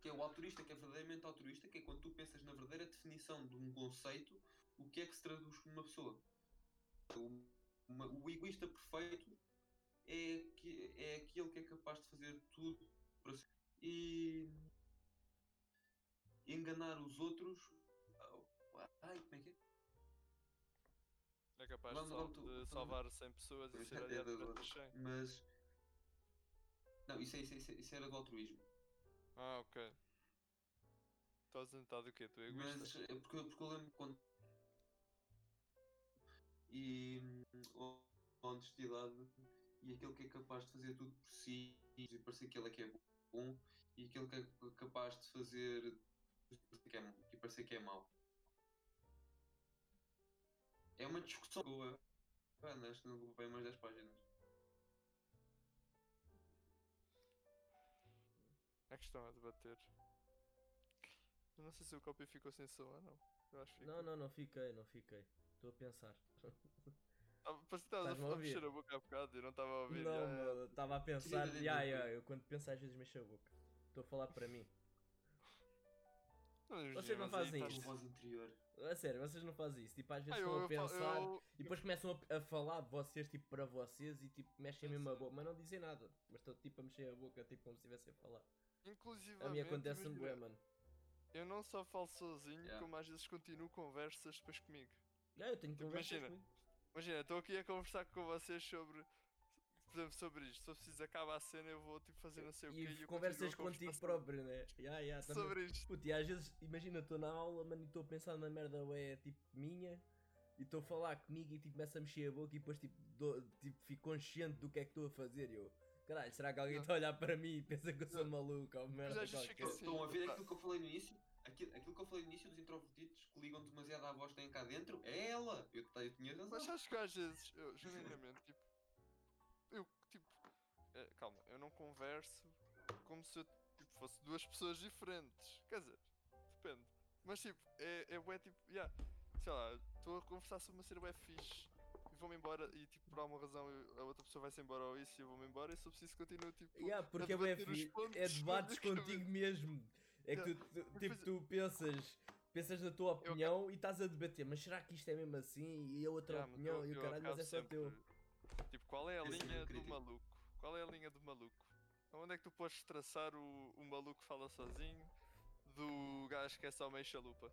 que é o altruísta, que é verdadeiramente altruísta, que é quando tu pensas na verdadeira definição de um conceito, o que é que se traduz por uma pessoa. O, uma- o egoísta perfeito é, que, é aquele que é capaz de fazer tudo para si e enganar os outros. Ai, como é que é? É capaz Vamos, de, sal- tu- de salvar 100 pessoas e ser aliado de outras. 100. Mas. Não, isso, é, isso, é, isso, é- era do altruísmo. Ah, ok. Estás a tentar do quê? Tu é egoísta? Mas é porque, porque eu lembro quando. E. hum, a honestidade e aquele que é capaz de fazer tudo por si e parecer que ele é que é bom e aquele que é capaz de fazer que e parecer que é mau. É uma discussão boa. Acho que não vou bem mais 10 páginas. É que estão a debater. Eu não sei se o copy ficou sem som ou não. Eu acho que ficou. Não, não, não fiquei, não fiquei. Estou a pensar. Ah, Parece que estavas a Estás-me a falar ouvir? mexer a boca há bocado e eu não estava a ouvir. Não, mano, estava a pensar. Sim, Ya, sim, ya, sim. eu quando penso às vezes mexo a boca. Estou a falar para mim. Não, Vocês não fazem interior. A sério, vocês não fazem isso. Tipo, às vezes Ah, estão eu, a eu, pensar eu- e depois começam a, a falar de vocês, tipo, para vocês e tipo, mexem mesmo a boca, mas não dizem nada. Mas estão tipo a mexer a boca, tipo, como se estivessem a falar. Inclusivamente, A mim acontece-me imagina, bué, mano. Eu não só falo sozinho, Yeah. como às vezes continuo conversas depois comigo. Ya, eu tenho Tipo, conversas imagina, comigo. Imagina, estou aqui a conversar com vocês sobre. Por exemplo, sobre isto. Se eu preciso acabar a cena, eu vou tipo fazer não sei o quê. E eu conversas contigo conversar próprio, né? Ya, também. Sobre isto. Puto, e às vezes, imagina, estou na aula, mano, e estou a pensar na merda, ué, tipo, minha, e estou a falar comigo e tipo, começo a mexer a boca e depois tipo, dou- tipo fico consciente do que é que estou a fazer. E eu, caralho, será que alguém está a olhar para mim e pensa que eu sou Não. maluco ou merda? às vezes qualquer? fica assim. Estão a ver aquilo que eu falei no início? Aquilo, aquilo que eu falei no início dos introvertidos que ligam demasiado à voz que têm cá dentro? É ela! Eu, eu tinha razão. Mas acho que às vezes, eu, genuinamente, tipo. Eu, é, calma, eu não converso como se eu tipo, fosse duas pessoas diferentes. Quer dizer, depende. Mas tipo, é, é bué tipo. Yeah, sei lá, estou a conversar sobre uma cena bué fixe. E vou-me embora e tipo, por alguma razão eu- a outra pessoa vai-se embora ou isso e eu vou-me embora e se eu preciso continuo tipo. Ya, a porque é, bué pontos é na debates contigo mesmo. É que tu, tu- tipo, tu pensas, pensas na tua Eu- opinião e estás a debater, mas será que isto é mesmo assim? E a outra Yeah, opinião eu- e o eu caralho, mas é só teu. sempre- Tipo, qual é a é linha do maluco? Qual é a linha do maluco? Onde é que tu podes traçar o, o maluco que fala sozinho do gajo que é só meio chalupa?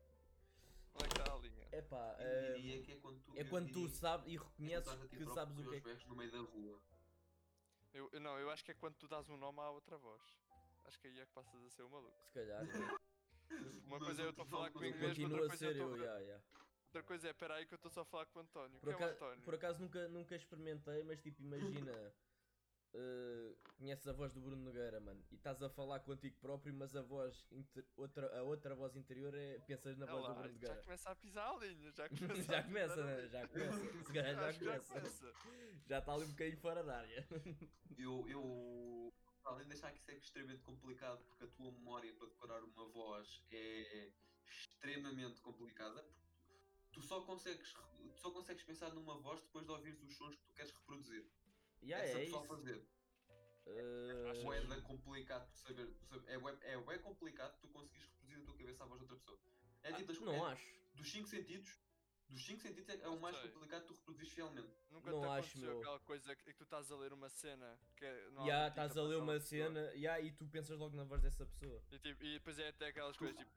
Onde é que está a linha? Epá, Eu eh, diria que é quando tu. é quando tu sabes e que é reconheces que próprio sabes o que é berros no meio da rua. Eu, eu- não, eu acho que é quando tu dás um nome à outra voz. Acho que aí é que passas a ser o maluco. Se calhar. Uma coisa é eu estou a falar comigo mesmo, outra coisa, é ser eu tô- outra coisa é, peraí que eu estou só a falar com o António. Por, é o acaso, António? por acaso nunca, nunca experimentei, mas tipo, imagina. Eh, conheces a voz do Bruno Nogueira, mano, e estás a falar contigo próprio, mas a voz, inter- outra, a outra voz interior é pensas na Ah voz do Bruno já Nogueira. começa a pisar a linha, já começa já a começa, né? Já começa. Se calhar já que começa. Já está ali um bocadinho fora da área. Eu, eu, além de achar que isso é extremamente complicado, porque a tua memória para decorar uma voz é extremamente complicada, porque tu só consegues, tu só consegues pensar numa voz depois de ouvires os sons que tu queres reproduzir. Ya, é é só isso. fazer. Ou é da complicado tu saber, tu saber- é, bué- é bué complicado tu conseguires reproduzir na tua cabeça a voz de outra pessoa. É ah, tipo das não é- acho. dos 5 sentidos, dos 5 sentidos é, é o mais sei. complicado tu reproduzires fielmente. Nunca Não te acho, aconteceu meu. aquela coisa que, que tu estás a ler uma cena que é Ya, normalmente estás dita a por ler uma pessoa, cena ya, e tu pensas logo na voz dessa pessoa. E, tipo, e depois é até aquelas coisas tipo.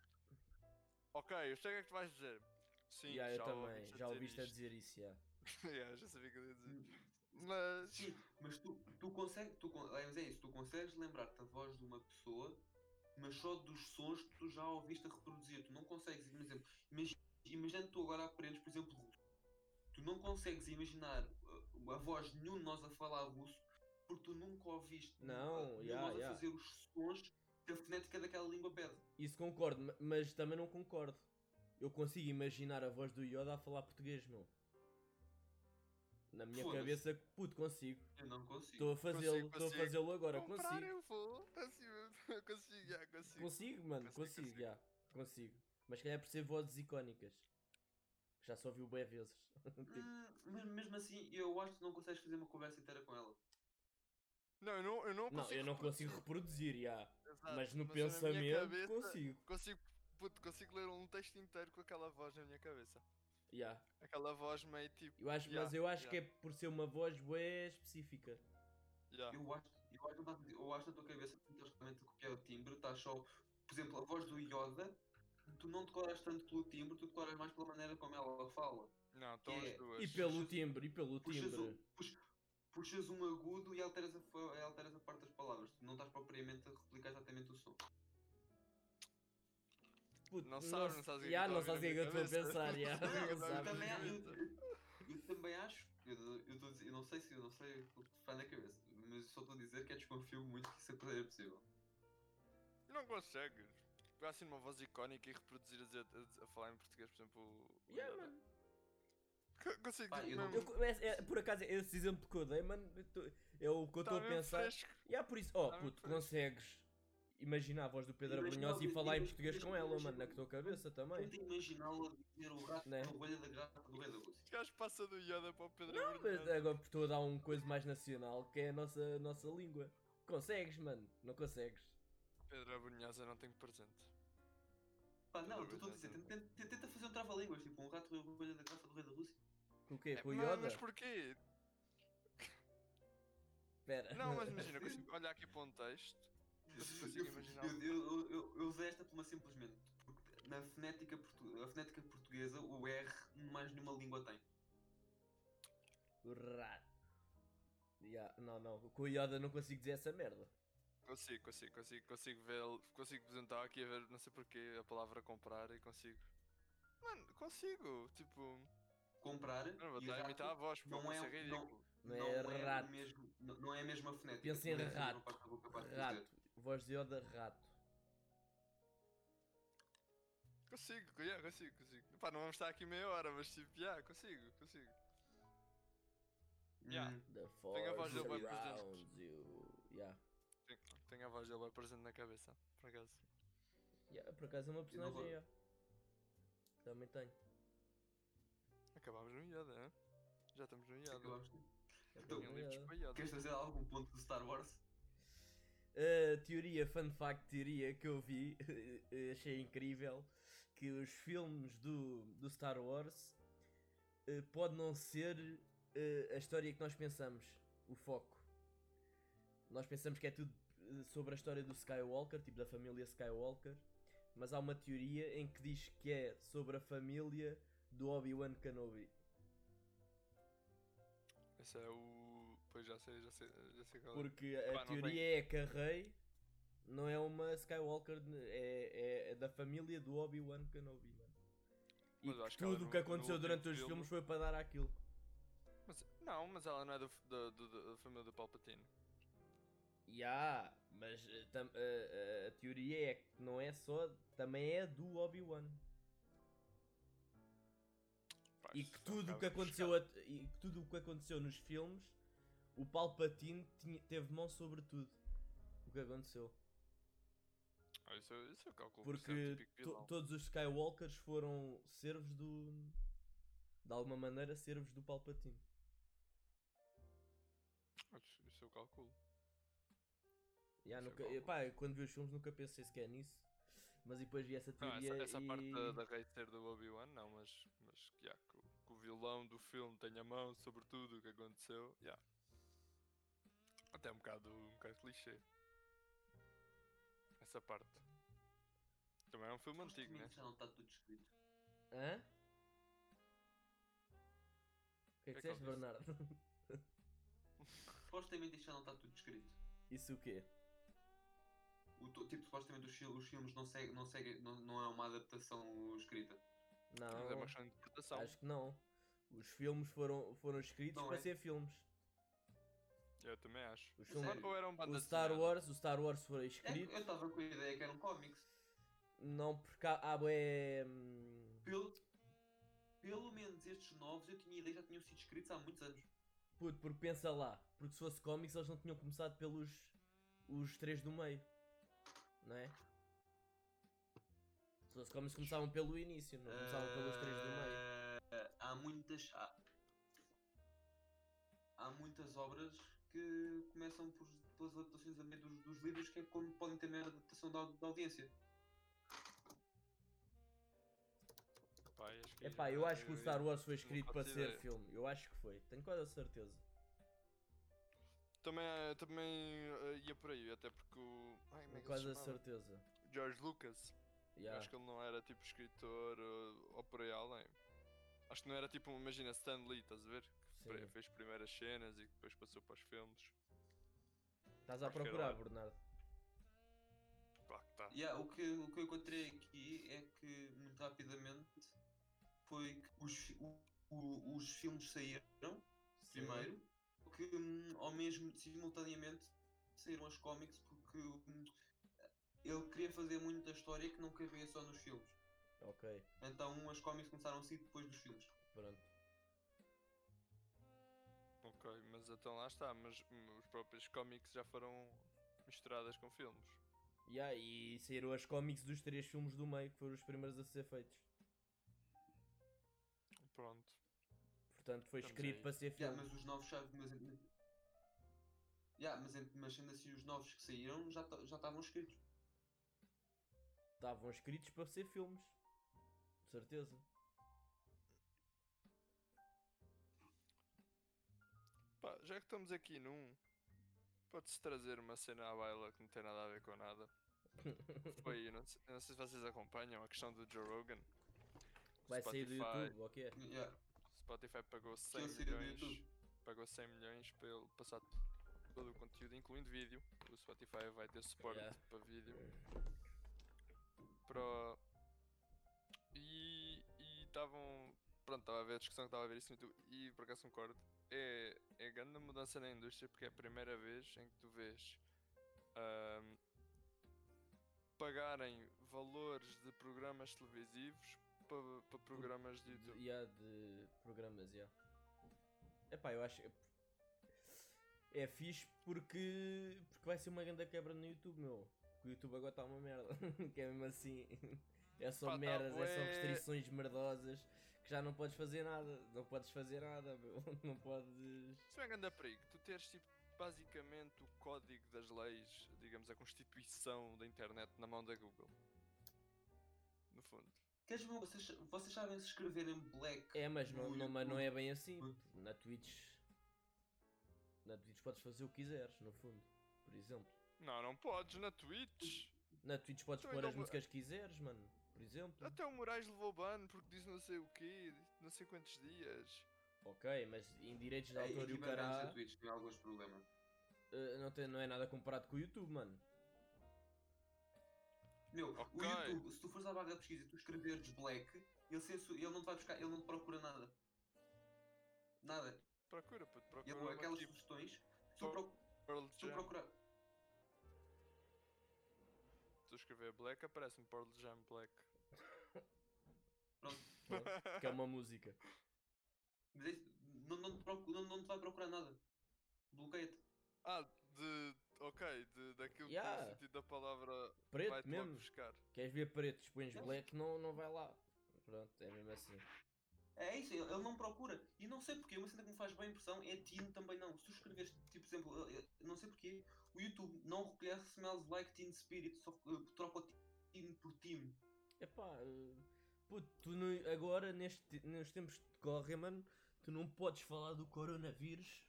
Ok, eu sei o que é que tu vais dizer. Sim, eu já também. ouviste Já ouviste a dizer isso, ya. Ya, já sabia que eu ia dizer. Mas. Sim, mas tu, tu consegues, tu, é, é isso, tu consegues lembrar-te a voz de uma pessoa, mas só dos sons que tu já ouviste a reproduzir. Tu não consegues, por exemplo, imagi- imagina tu agora aprendes, por exemplo, russo. Tu não consegues imaginar uh, a voz de nenhum de nós a falar russo porque tu nunca ouviste Não, nenhum de nós ya. a fazer os sons que a fonética daquela língua pede. Isso concordo, ma- mas também não concordo. Eu consigo imaginar a voz do Yoda a falar português, meu. Na minha cabeça, puto, consigo. Eu não consigo. Estou a fazê-lo, Consigo, estou a consigo. fazê-lo agora, Comprar consigo. eu vou. Assim, eu consigo, já, consigo. Consigo, mano, Consigo, consigo, consigo. já. Consigo. Mas calhar por ser vozes icónicas. Já só ouviu bem vezes. Tipo, Hum, mas mesmo assim, eu acho que não consegues fazer uma conversa inteira com ela. Não, eu não, eu não Não, consigo. eu não consigo reproduzir. já. Exato, Mas no minha pensamento cabeça, consigo. Consigo, puto, consigo ler um texto inteiro com aquela voz na minha cabeça. Já. Aquela voz meio tipo. Eu acho, Ya, mas eu acho ya. que é por ser uma voz bué específica. Eu acho, eu acho, eu acho na tua cabeça que estás realmente copiar o timbre, estás só. Por exemplo, a voz do Yoda, tu não decoras tanto pelo timbre, tu decoras mais pela maneira como ela fala. Não, estão as é- duas. E pelo Puxas- timbre, e pelo Puxas, timbre. um, pux- puxas um agudo e alteras a, alteras a parte das palavras. Tu não estás propriamente a replicar exatamente o som. Puto, Não sabes, não sabes o que é que a sabes o que é que ouvir eu estou a pensar, não também, a- eu, eu também acho, eu, eu, tô a eu não sei se eu não sei o que faz na cabeça, mas só estou a dizer que é desconfio muito que isso é possível. Não consegues. Pegar assim uma voz icónica e reproduzir a, a a falar em português, por exemplo. o- mano. Co- Consigo Pá, eu é- é- por acaso, esse exemplo que eu dei, mano, eu tô- é o que eu tá estou a mesmo pensar. fresco. E há por isso, oh Tá puto, fresco. consegues imaginar a voz do Pedro Abrunhosa e falar em português com ela, mano, na tua cabeça também. Tenta imaginá-lo a dizer o gato Né? da ovelha da grata do rei da Rússia. Os gajos passam do Yoda para o Pedro Não, mas Abrunhosa. agora estou a dar um coisa mais nacional, que é a nossa, nossa língua. Consegues, mano, não consegues. Pedro Abrunhosa não tem presente. Pá, não, estou a dizer, tenta, fazer um trava-línguas, tipo um rato da ovelha da grata do rei da Rússia. Com o quê? É, Com o Yoda? Mas porquê? Pera. Não, mas imagina, eu consigo olhar aqui para um texto. Eu- imaginar. Eu, eu, eu, eu, usei esta uma simplesmente, porque na fonética, portu- a fonética portuguesa o R mais nenhuma língua tem. Rato. Ya, Não, não, com o Yoda não consigo dizer essa merda. Consigo, consigo, consigo, consigo ver, consigo apresentar aqui a ver, não sei porquê, a palavra comprar e consigo. Mano, consigo, tipo. Comprar Não vou estar a imitar a voz, porque não é- isso é ridículo. Não é o rato. mesmo, não, não é a mesma fonética. Pensa em não é a mesma rato. Rato. Voz de Yoda, rato. Consigo, yeah, consigo, consigo. Pá, não vamos estar aqui meia hora, mas tipo, yeah, consigo, consigo. Yeah. Hum, The Tenho a voz dele bem presente. you. Tenho, tenho a voz dele bem presente na cabeça, por acaso. Ya, Por acaso é uma personagem, vou- ya. Também tenho. Acabámos no Yoda, hein? Já estamos no Yoda. acabamos. Já Então. Queres trazer algum ponto do Star Wars? A teoria, fun fact teoria que eu vi, achei incrível, que os filmes do, do Star Wars eh, pode não ser eh, a história que nós pensamos, o foco. Nós pensamos que é tudo eh, sobre a história do Skywalker, tipo da família Skywalker, mas há uma teoria em que diz que é sobre a família do Obi-Wan Kenobi. Esse é o. Pois já sei, já sei, já sei qual é. Porque a Pá, teoria é que a Rey não é uma Skywalker, é, é- é da família do Obi-Wan Kenobi, mano. E que tudo o que aconteceu durante os filme- filmes foi para dar aquilo. Mas, não, mas ela não é do, do, do- da família do Palpatine. Ya, mas eh, tam- a- a- a teoria é que não é só, também é do Obi-Wan. E que é tudo o bocado que aconteceu a- e que tudo o que aconteceu nos filmes, o Palpatine tinha- teve mão sobre tudo. O que aconteceu. Ah, isso, eu- isso eu calculo por ser Porque o to- todos os Skywalkers foram servos do. De alguma maneira, servos do Palpatine. Ah, Isso, isso eu calculo. Ya, Isso é nunca, cálculo. epá, quando vi os filmes nunca pensei sequer nisso. Mas depois vi essa Não, teoria essa, essa e... parte da, da do Obi-Wan, não, mas, mas yeah, que, o- que o vilão do filme tenha mão sobre tudo o que aconteceu, yeah. Até um bocado, um bocado clichê. Essa parte. Também é um filme antigo, né? Supostamente Já não está tudo escrito. Hã? O que é que É disseste, disse. Bernardo? Supostamente isto já não está tudo escrito. Isso o quê? O, to- tipo, supostamente os, os filmes não, segue, não, segue, não, não é uma adaptação escrita. Mas é uma Não, interpretação. acho que não. Os filmes foram, foram escritos Não para é? ser filmes. Eu também acho. Os Sério? filmes, Ou era um o Star? Wars, o Star Wars foi É, escrito. eu estava com a ideia que eram cómics. Não, porque há, há hum, Pelo, pelo menos estes novos eu tinha ideia que já tinham sido escritos há muitos anos. Puto, porque pensa lá, porque se fosse cómics eles não tinham começado pelos os três do meio, não é? Se fosse cómics começavam pelo início, não começavam pelos três do meio. Eh, há muitas. Há, há muitas obras que começam por, pelas adaptações a meio dos, dos livros, que é quando podem ter maior adaptação da, da audiência. Pá, acho que Epá, eu acho que o Star Wars foi escrito para ser ideia. filme. Eu acho que foi. Tenho quase a certeza. Também, eh, também eh, ia por aí, até porque o. Ai, como é Tenho quase a certeza. George Lucas. Eu Yeah. Acho que ele não era tipo escritor ou, ou por aí além. Acho que não era tipo, imagina Stan Lee, estás a ver? Sim. fez primeiras cenas e depois passou para os filmes. Estás a era procurar, lá. Bernardo. Claro que tá. Yeah, o, que, o que eu encontrei aqui é que, muito rapidamente, foi que os, o- o- os filmes saíram Sim. primeiro, que hum, ao mesmo simultaneamente saíram as cómics porque hum, ele queria fazer muito da história que não cabia só nos filmes. Ok, Então as cómics começaram a sair depois dos filmes. pronto. Ok, mas então lá está. Mas hum, os próprios cómics já foram misturadas com filmes. Yeah, e saíram as cómics dos três filmes do meio que foram os primeiros a ser feitos. Pronto. Portanto, foi Estamos escrito aí. para ser Yeah, filme. mas os novos já. Mas, yeah, mas, mas sendo assim, os novos que saíram já já estavam escritos. Estavam escritos para ser filmes. De certeza. Já que estamos aqui num. Pode-se trazer uma cena à baila que não tem nada a ver com nada. Foi, não sei, não sei se vocês acompanham a questão do Joe Rogan. Vai sair do Spotify- YouTube, ok? Yeah. Spotify pagou 100 ele saiu do milhões. Pagou 100 milhões para ele passar todo o conteúdo, incluindo vídeo. O Spotify vai ter suporte Yeah. para vídeo. Para. E estavam. Pronto, estava a ver a discussão que estava a ver isso no YouTube e por acaso concordo. É, é grande mudança na indústria porque é a primeira vez em que tu vês ahm, pagarem valores de programas televisivos para, para programas de YouTube. E há de programas, já. Epá, eu acho. É fixe porque. Porque vai ser uma grande quebra no YouTube, meu. Porque o YouTube agora está uma merda. que é mesmo assim. É só Pá, tá merdas, é só restrições merdosas que já não podes fazer nada. Não podes fazer nada, meu. Não podes. Isso é um grande perigo. Tu teres tipo, basicamente o código das leis, digamos, a constituição da internet na mão da Google. No fundo. Queres vocês, vocês sabem se escreverem black? É, mas não, não, mas não é bem assim. Na Twitch. Na Twitch podes fazer o que quiseres, no fundo. Por exemplo. Não, não podes na Twitch. Na Twitch podes Então, pôr as então, músicas que quiseres, mano. Por exemplo. Até o Moraes levou ban porque disse não sei o quê, não sei quantos dias. Ok, mas em direitos de É, autor e o na Twitch, tem alguns problemas. eh, não, tem, não é nada comparado com o YouTube, mano. Meu, Ok. o YouTube, se tu fores à barra da pesquisa e tu escreveres black, ele, ele não te vai buscar, ele não te procura nada. Nada. Procura, puto, procura. Ele, uma aquelas tipo sugestões, se tu, se tu procurar. Tu escrever Black, aparece-me Pearl Jam Black. Pronto. Que é uma música. Mas é isso, não, não, te procu- não, não te vai procurar nada. Bloqueia-te. Ah, de. Ok, de, daquilo que Yeah. tem o sentido da palavra Preto vai-te logo mesmo. buscar. Queres ver pretos, pões black, não, não vai lá. Pronto, é mesmo assim. É isso, ele, não procura. E não sei porquê, uma cena que me faz bem impressão é teen também não. Se tu escreveres, tipo, por exemplo, eu- eu não sei porquê, o YouTube não reconhece Smells Like Teen Spirit, só uh, troca o teen por teen. Epá, eh, puto, tu no- agora neste, nos tempos que correm, mano, tu não podes falar do coronavírus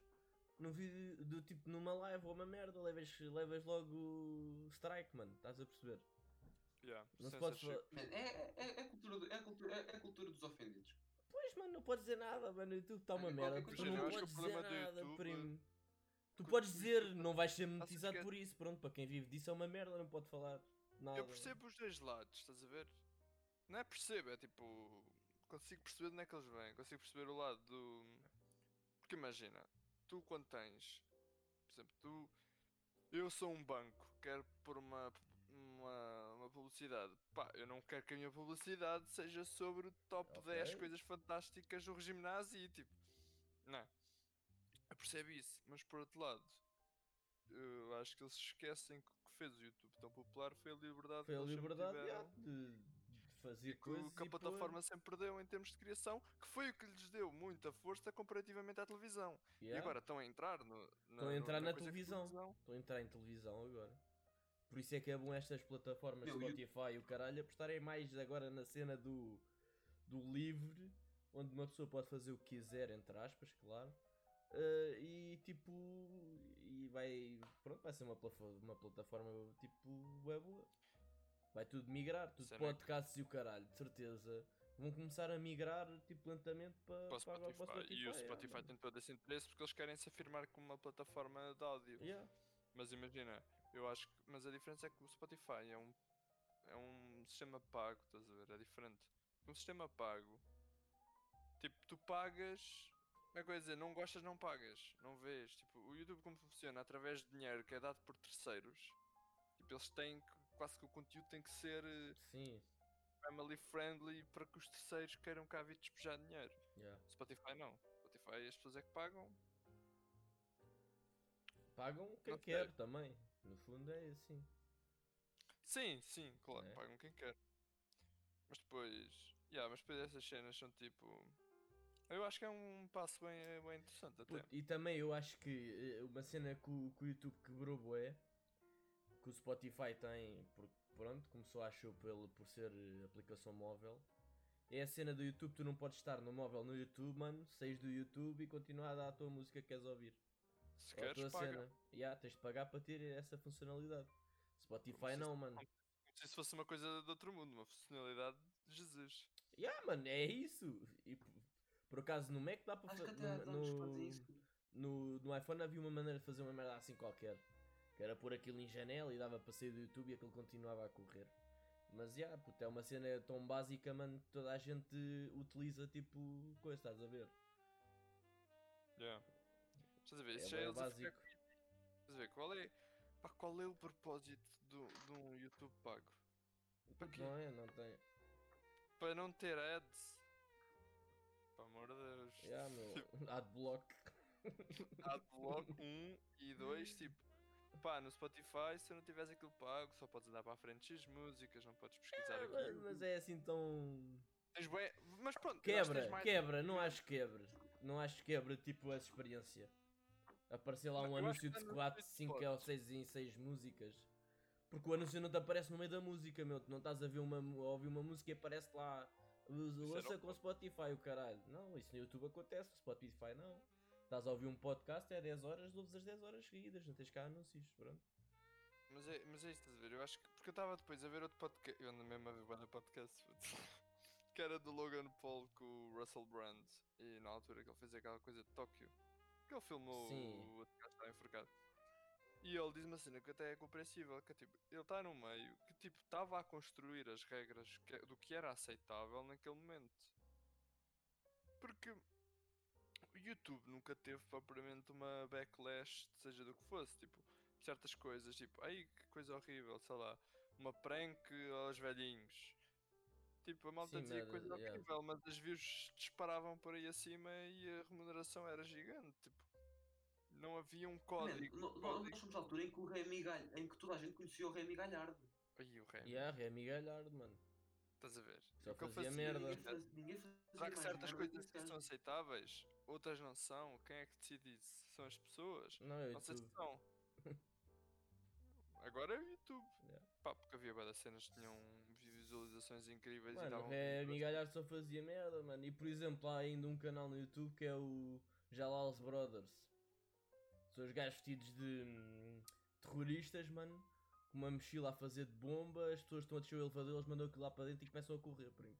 no vídeo, do tipo numa live ou uma merda, levas, levas logo strike, mano, estás a perceber? Yeah, Não se pode censorship. Man, é, é, é, é cultura é, cultura, é, é cultura dos ofendidos. Podes dizer nada, mano, o YouTube está uma merda, tu não podes dizer nada, YouTube- primo. Tu podes dizer, não vais ser monetizado por isso, pronto, para quem vive disso é uma merda, não pode falar nada. Eu percebo os dois lados, estás a ver? Não é percebo, é tipo. Consigo perceber de onde é que eles vêm, consigo perceber o lado do. Porque imagina, tu quando tens. Por exemplo, tu. Eu sou um banco, quero pôr uma, uma, uma publicidade. Pá, eu não quero que a minha publicidade seja sobre o top 10 Ok. coisas fantásticas do regime nazi, tipo. Não. é? Eu percebo isso, mas por outro lado, eu acho que eles esquecem que o que fez o YouTube tão popular foi a liberdade Foi a liberdade tiveram. de, de fazer o- coisas que a e pôr- plataforma sempre perdeu em termos de criação, que foi o que lhes deu muita força comparativamente à televisão. E Yeah. agora estão a entrar no, na, Estão a entrar na é televisão. Estou a entrar em televisão agora. Por isso é que é bom estas plataformas Meu, Spotify e o caralho apostarem mais agora na cena do, do livre, onde uma pessoa pode fazer o que quiser, entre aspas, claro. eh, e tipo. E vai. Pronto, vai ser uma, uma plataforma tipo. É boa. Vai tudo migrar, tudo Cena é que- podcasts e o caralho, de certeza. Vão começar a migrar tipo lentamente para, para o Spotify. para o E o yeah, Spotify mano. tem todo esse interesse porque eles querem se afirmar como uma plataforma de áudio. Yeah. Mas imagina, eu acho que. Mas a diferença é que o Spotify é um, é um sistema pago, estás a ver? É diferente. Um sistema pago, tipo, tu pagas. Como é que eu ia dizer? Não gostas, não pagas. Não vês. Tipo, o YouTube como funciona através de dinheiro que é dado por terceiros. Tipo, eles têm que. Quase que o conteúdo tem que ser eh, Sim. family friendly para que os terceiros queiram cá vir despejar dinheiro. Yeah. Spotify não. Spotify as pessoas é que pagam. Pagam quem Não sei. quer também. No fundo é assim. Sim, sim, claro, É. pagam quem quer. Mas depois. Yeah, mas depois essas cenas são tipo. Eu acho que é um passo bem, bem interessante até. Puto, e também eu acho que eh, uma cena que o, que o YouTube quebrou bué, que o Spotify tem, porque pronto, começou acho pelo, por ser eh, aplicação móvel, é a cena do YouTube, tu não podes estar no móvel no YouTube, mano, saís do YouTube e continuar a dar a tua música que queres ouvir. Se É a queres, tua paga. cena. Yeah, tens de pagar para ter essa funcionalidade. Spotify Como se não, isso- mano. Como se isso fosse uma coisa de outro mundo, uma funcionalidade de Jesus. Yeah, mano, é isso. E por, acaso no Mac dá para fazer. isso. no, no iPhone havia uma maneira de fazer uma merda assim qualquer. Que era pôr aquilo em janela e dava para sair do YouTube e aquilo continuava a correr. Mas já, puto, é uma cena tão básica, mano, que toda a gente utiliza tipo coisa, estás a ver? Yeah. Estás a ver? É Isso já bué eles a ficar básico. Estás a ver? Qual é, pá, qual é o propósito do, de um YouTube pago? Para quê? Não é? Não tem. Para não ter ads? Pelo amor de Deus. Já, meu. Adblock. Adblock 1 e 2, tipo, pá, no Spotify, se não tiveres aquilo pago, só podes andar para a frente X músicas, não podes pesquisar Ah, aquilo. mas, é assim tão. Mas pronto, eu Quebra, mais- quebra, não acho que quebra. Não acho que quebra tipo essa experiência. Aparecer lá um anúncio de tá no 4, sweet 5 spot. ou 6 em 6 músicas. Porque o anúncio não te aparece no meio da música, meu. Tu não estás a ver uma, a ouvir uma música e aparece lá. Lança o com o Spotify, o caralho. Não, isso no YouTube acontece, no Spotify não. Estás a ouvir um podcast, é 10 horas, ouves as 10 horas seguidas, não tens cá anúncios, pronto. Mas é, mas é isso, estás a ver? Eu acho que. Porque eu estava depois a ver outro podcast. Eu ando mesmo a ver de podcast. que era do Logan Paul com o Russell Brand. E na altura que ele fez aquela coisa de Tóquio. Que ele filmou Sim. o gajo enforcado. E ele diz uma cena que até é compreensível. Que é tipo, ele está no meio que tipo estava a construir as regras que- do que era aceitável naquele momento. Porque o YouTube nunca teve propriamente uma backlash, seja do que fosse. Tipo, certas coisas, tipo, ai que coisa horrível, sei lá, uma prank aos velhinhos. Tipo, a malta Sim, dizia mas, coisa yeah. horrível, mas as views disparavam por aí acima e a remuneração era gigante. Tipo, não havia um código. no- no- código... nós somos à altura em que o Remy Galhardo, em que toda a gente conhecia o Remy Galhardo. Ai, o Remy, E a Remy Galhardo, mano. estás a ver? Só O que fazia fazia- merda. Ninguém, faz, ninguém fazia Será que certas merda coisas que são aceitáveis, outras não são? Quem é que decide isso? São as pessoas? Não, é Não sei se são. Agora é o YouTube. Yeah. Pá, porque havia várias cenas que tinham visualizações incríveis e Mano, davam. o Remy Galhardo só fazia merda, mano. E por exemplo, há ainda um canal no YouTube que é o Jalal's Brothers. São os gajos vestidos de hum, terroristas, mano. Com uma mochila a fazer de bomba. As pessoas estão a descer o elevador, eles mandam aquilo lá para dentro e começam a correr, aí.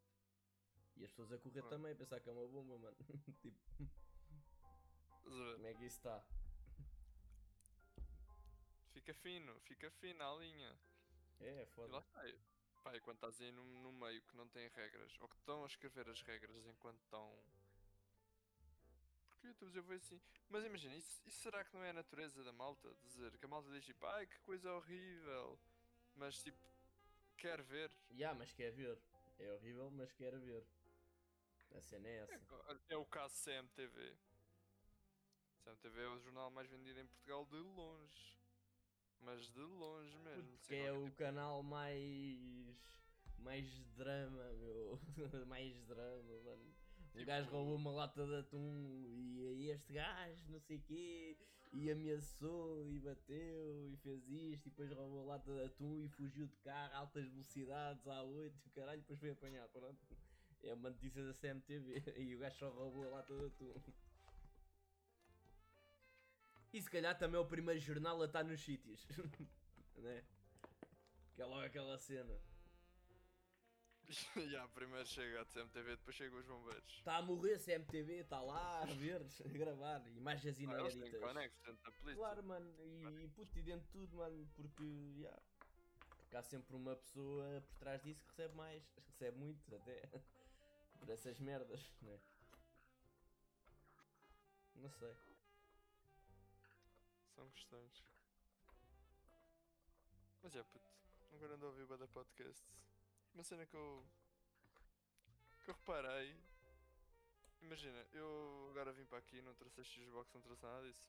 E as pessoas a correr também, a pensar que é uma bomba, mano. tipo, como é que isso está? Fica fino, fica fino a linha. É, é E lá foda. está. Pá, quando estás aí no, no meio que não tem regras, ou que estão a escrever as regras enquanto estão. Porque youtubers eu vejo assim. Mas imagina, isso, isso será que não é a natureza da malta? Dizer que a malta diz tipo, ai que coisa horrível. Mas tipo, quer ver. Ya, mas quer ver. É horrível, mas quer ver. A cena é essa. É o caso CMTV. CMTV é o jornal mais vendido em Portugal de longe. Mas de longe mesmo. Porque sem é o tipo- canal mais mais drama, meu. mais drama, mano. Tipo- gajo roubou uma lata de atum e este gajo, não sei quê, e ameaçou e bateu e fez isto, e depois roubou a lata de atum e fugiu de carro a altas velocidades à 8, caralho, depois foi apanhado, pronto. É uma notícia da CMTV e o gajo só roubou a lata de atum. E se calhar também é o primeiro jornal a estar nos sítios, né? Que é logo aquela cena. Já, primeiro chega a CMTV, depois chegam os bombeiros. Está a morrer CMTV, está lá a ver, a gravar, imagens Ah, inéditas. polícia. Claro, mano, e, e puto, e dentro de tudo, mano, porque, yeah, porque há sempre uma pessoa por trás disso que recebe mais, recebe muito até, por essas merdas, né? Não sei. São questões. Mas é, puto. Agora ando a ouvir bada podcasts. Uma cena que eu. que eu reparei. Imagina, eu agora vim para aqui, não trouxe Xbox, não trouxe nada disso.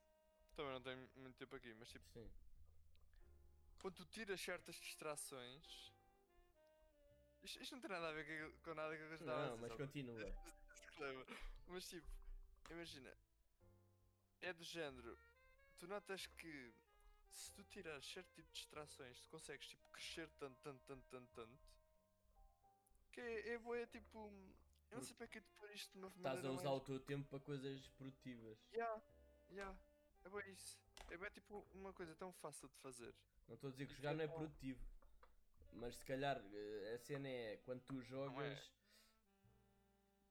Também não tenho muito tempo aqui, mas tipo, Sim. quando tu tiras certas distrações. Isto, isto não tem nada a ver com, com nada que eu estava a Não, mas continua. Mas tipo, imagina, é do género, tu notas que se tu tirares certo tipo de distrações, tu consegues tipo crescer tanto, tanto, tanto, tanto, tanto. Que é, é boa, é tipo. Eu não sei para que te pôr isto de uma Estás a usar o mais- teu tempo para coisas produtivas. Yeah, yeah, é bem isso. É bem tipo uma coisa tão fácil de fazer. Não estou a dizer que jogar é não é bom. produtivo. Mas se calhar eh, a cena é quando tu jogas.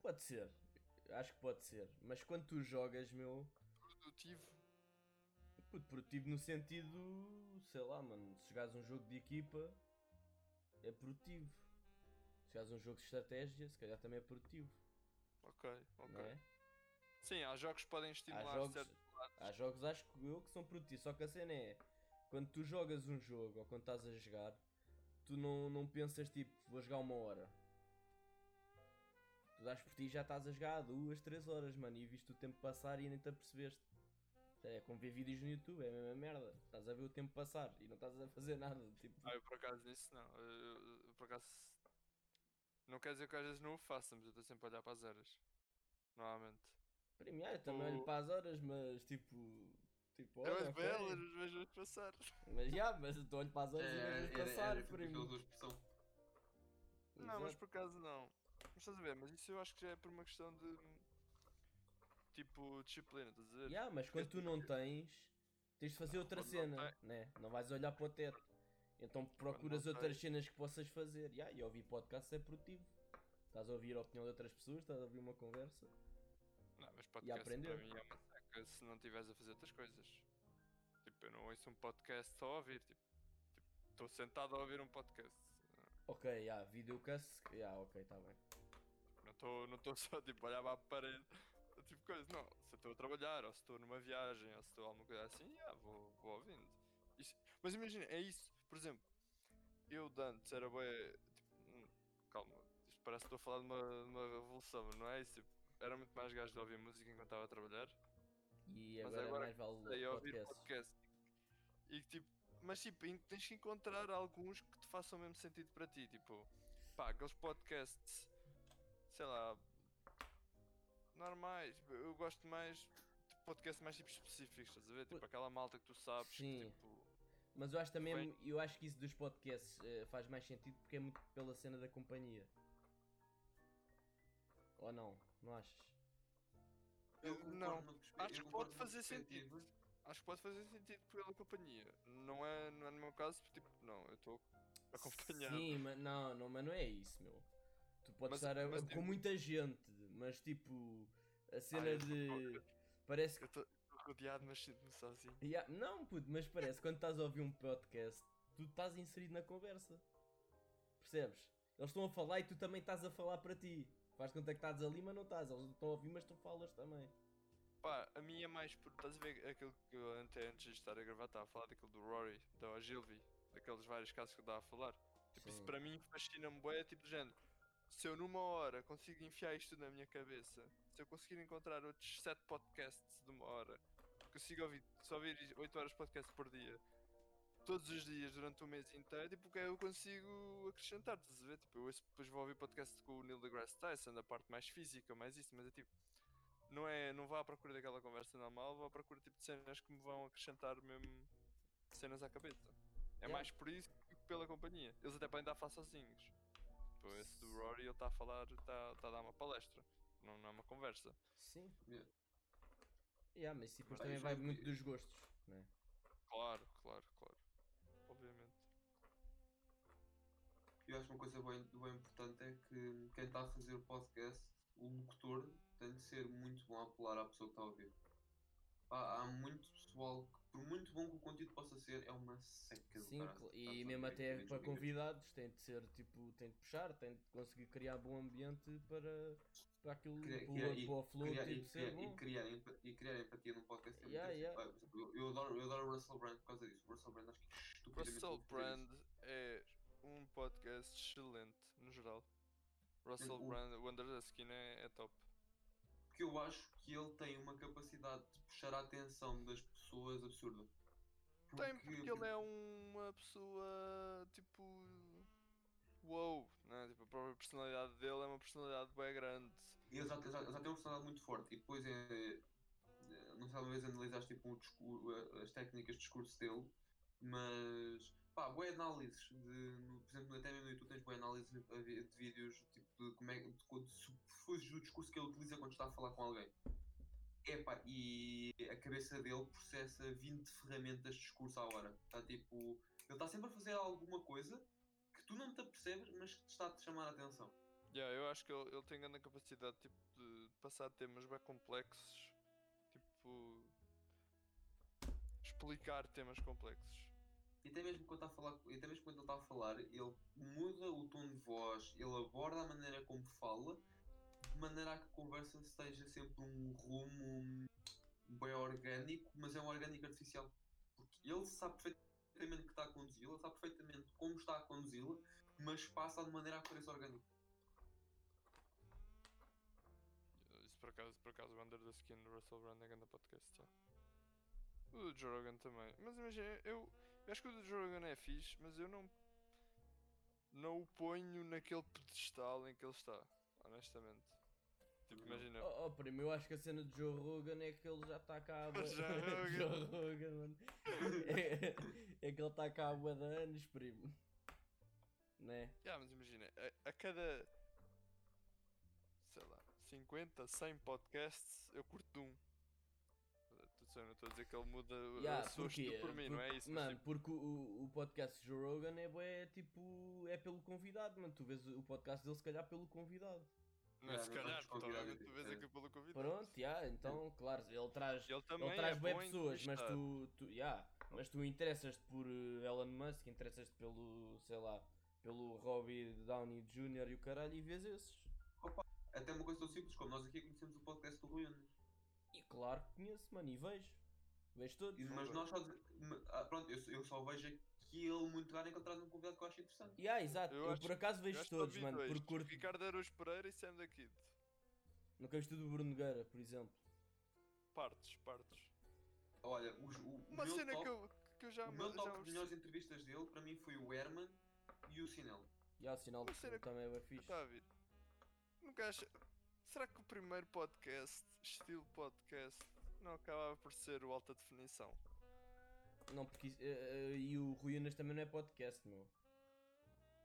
Pode ser. Acho que pode ser. Mas quando tu jogas, meu. Produtivo. Puto, produtivo no sentido. Sei lá, mano. Se jogares um jogo de equipa. É produtivo. Se jogares um jogo de estratégia, se calhar também é produtivo. Ok, ok. É? Sim, há jogos que podem Há estimular jogos, certos lados. há jogos, acho que eu, que são produtivos. Só que a cena é. Quando tu jogas um jogo ou quando estás a jogar, tu não, não pensas tipo, vou jogar uma hora. Tu dás por ti e já estás a jogar há duas, três horas, mano, e viste o tempo passar e nem te apercebeste. É como ver vídeos no YouTube, é a mesma merda. Estás a ver o tempo passar e não estás a fazer nada. Tipo, Ah, eu por acaso nisso não. Eu, eu- eu por acaso. Não quer dizer que às vezes não o faça, mas eu estou sempre a olhar para as horas. Normalmente. premiar, eu também olho para as horas, mas tipo. Tipo, É olha, as ok. belas, os vejo passar. Mas já, mas eu olho para as horas e É, vejo era, passar, era tipo primo. Não, mas por acaso não. Mas estás a ver, mas isso eu acho que já é por uma questão de. Tipo, disciplina, estás a ver? Ya, mas quando tu não tens, tens de fazer outra quando não cena, né? Não vais olhar para o teto. Então procuras outras cenas que possas fazer. Ya, e ouvir podcast é produtivo. Estás a ouvir a opinião de outras pessoas, estás a ouvir uma conversa. Não, mas podcast aprender. para mim é uma seca se não estiveres a fazer outras coisas. Tipo, eu não ouço um podcast só a ouvir. Tipo, estou sentado a ouvir um podcast. Ok, ya, videocast, ya, ok, está bem. Não estou não tô só tipo a olhar para a parede. Tipo coisa, não. Se eu estou a trabalhar, ou se estou numa viagem, ou se estou alguma coisa assim, ah, vou, vou ouvindo. Isso- mas imagina, é isso. Por exemplo, eu de antes era bem. Tipo, hum, calma, isto parece que estou a falar de uma, de uma revolução, não é isso. Tipo, era muito mais gajo de ouvir música enquanto estava a trabalhar. E Mas agora, agora mais vale ouvir podcast. E que, tipo, mas tipo, en- tens que encontrar alguns que te façam o mesmo sentido para ti. Tipo, pá, aqueles podcasts, sei lá, normais. tipo, Eu gosto mais de podcasts mais tipo específicos, estás a ver? Tipo, aquela malta que tu sabes que Sim. tipo. Mas eu acho também, Bem- eu acho que isso dos podcasts eh, faz mais sentido porque é muito pela cena da companhia. Ou não? Não achas? Eu não, perspe- Acho que pode fazer sentido. perspectiva. Acho que pode fazer sentido pela companhia. Não é, não é no meu caso, porque, tipo, não, eu estou acompanhado. Sim, mas não, não, mas não é isso, meu. Tu podes Mas- estar a- mas com tem- muita gente, mas tipo, a cena eu de. Parece que. Eu estou rodeado, mas sinto-me sozinho. Ya, não, puto, mas parece que quando estás a ouvir um podcast, tu estás inserido na conversa. Percebes? Eles estão a falar e tu também estás a falar para ti. Faz conta que estás ali, mas não estás. Eles estão a ouvir, mas tu falas também. Pá, a minha é mais por. Estás a ver aquilo que eu até antes de estar a gravar estava a falar daquilo do Rory, da Ogilvy, daqueles vários casos que eu estava a falar. Tipo, isso Sim. para mim fascina-me bué, tipo de género. Se eu numa hora consigo enfiar isto na minha cabeça, se eu conseguir encontrar outros 7 podcasts de uma hora, consigo ouvir, só ouvir 8 horas de podcast por dia, todos os dias durante um mês inteiro, tipo, o que é que eu consigo acrescentar, estás a ver? Tipo, eu depois vou ouvir podcast com o Neil deGrasse Tyson, da parte mais física, mais isso, mas é tipo, não é, não vá à procura daquela conversa normal, vá à procura tipo, de cenas que me vão acrescentar mesmo cenas à cabeça. É Yeah. mais por isso que pela companhia. Eles até podem dar face sozinhos. Ele está a falar, está a dar uma palestra, não, não é uma conversa. Sim. Yeah. Yeah, mas depois também vai é muito dos gostos, né? Claro, claro, claro. Obviamente. Eu acho que uma coisa bem, bem importante é que quem está a fazer o podcast, o locutor, tem de ser muito bom a apelar à pessoa que está a ouvir. Pá, há muito pessoal que, por muito bom que o conteúdo possa ser, é uma seca Sim, e mesmo até para convidados tem de ser tipo, tem de puxar, tem de conseguir criar bom ambiente para, para aquilo, Criar- para, criar- o- e- para o flow criar- tipo, e, ser criar, bom. e, criar, e criar empatia num podcast é Yeah, yeah. Ah, eu, eu adoro, eu adoro o Russell Brand por causa disso. O Russell Brand acho que é Russell. Brand é um podcast excelente, no geral. Russell o- Brand, o Under the Skin é, é top. Porque eu acho que ele tem uma capacidade de puxar a atenção das pessoas absurda. Tem, porque ele é uma pessoa tipo. Uou, né? tipo, a própria personalidade dele é uma personalidade bem grande. Ele já, já, já tem uma personalidade muito forte e depois é. é, Não sei, uma vez analisaste tipo, discur- a- as técnicas de discurso dele, mas pá, boas análises de, no, por exemplo, até mesmo no YouTube tens boas análises de, de vídeos tipo, de como é de, de do discurso que ele utiliza quando está a falar com alguém. Epá, e a cabeça dele processa 20 ferramentas de discurso à hora. Está tipo. Ele está sempre a fazer alguma coisa que tu não te apercebes, mas que te está a te chamar a atenção. Yeah, eu acho que ele, ele tem grande capacidade tipo, de passar temas bem complexos. Tipo. Explicar temas complexos. E até mesmo quando está a falar, até mesmo quando ele está a falar, ele muda o tom de voz, ele aborda a maneira como fala, de maneira a que a conversa esteja sempre um rumo bem orgânico, mas é um orgânico artificial. Porque ele sabe perfeitamente que está a conduzi-la, sabe perfeitamente como está a conduzi-la, mas passa de maneira a que pareça orgânico. Isso por acaso, por acaso, o Under the Skin do Russell Brand é grande podcast. O Joe Rogan também. Mas imagina, eu, eu acho que o do Joe Rogan é fixe, mas eu não. Não o ponho naquele pedestal em que ele está, honestamente. Tipo, imagina. Oh, oh, primo, eu acho que a cena de Joe Rogan é que ele já está cá há bué- Joe Rogan. Mano. É, é que ele está cá há de anos, primo. Né? Yeah, mas imagina, a, a cada. sei lá, 50, 100 podcasts, eu curto um. Atenção, não estou a dizer que ele muda Yeah, a sua porquê? estilo por mim, não é Porque- isso? mas, Mano, tipo, porque o, o podcast de Joe Rogan é bué, tipo, é pelo convidado, mano. Tu vês o podcast dele se calhar pelo convidado. não é Yeah, se mas calhar, porque convidar obviamente tu vês é. aqui pelo convidado. Pronto, yeah, então, claro, ele traz, Ele também ele traz é bué bom em pessoas, mas tu, tu, yeah, mas tu interessas-te por eh, Elon Musk, interessas-te pelo, sei lá, pelo Robbie Downey Jr. e o caralho e vês esses. Até uma coisa tão simples como nós aqui conhecemos o podcast do Rui Unas. E claro que conheço, mano, e vejo. Vejo todos. E- Mas nós só. ah, Pronto, eu, eu só vejo aquilo muito raro encontrar um convidado que eu acho interessante. Yeah, exato, Eu eu, acho- por acaso vejo todos, mano, dois, porque curto. Ricardo Araújo Pereira e Sam da Kid. Nunca viste o do Bruno Nogueira, por exemplo. Partes, partes. Olha, os, o, o Uma meu cena top, que eu, que eu já o me meu já top de melhores entrevistas dele, para mim, foi o Herman e o Sinel. E cena que que- também é bem fixe. Está a vir. Nunca acha. Será que o primeiro podcast, estilo podcast, não acabava por ser o alta definição? Não, porque. isso- eh, eh, e o Rui Unas também não é podcast, meu.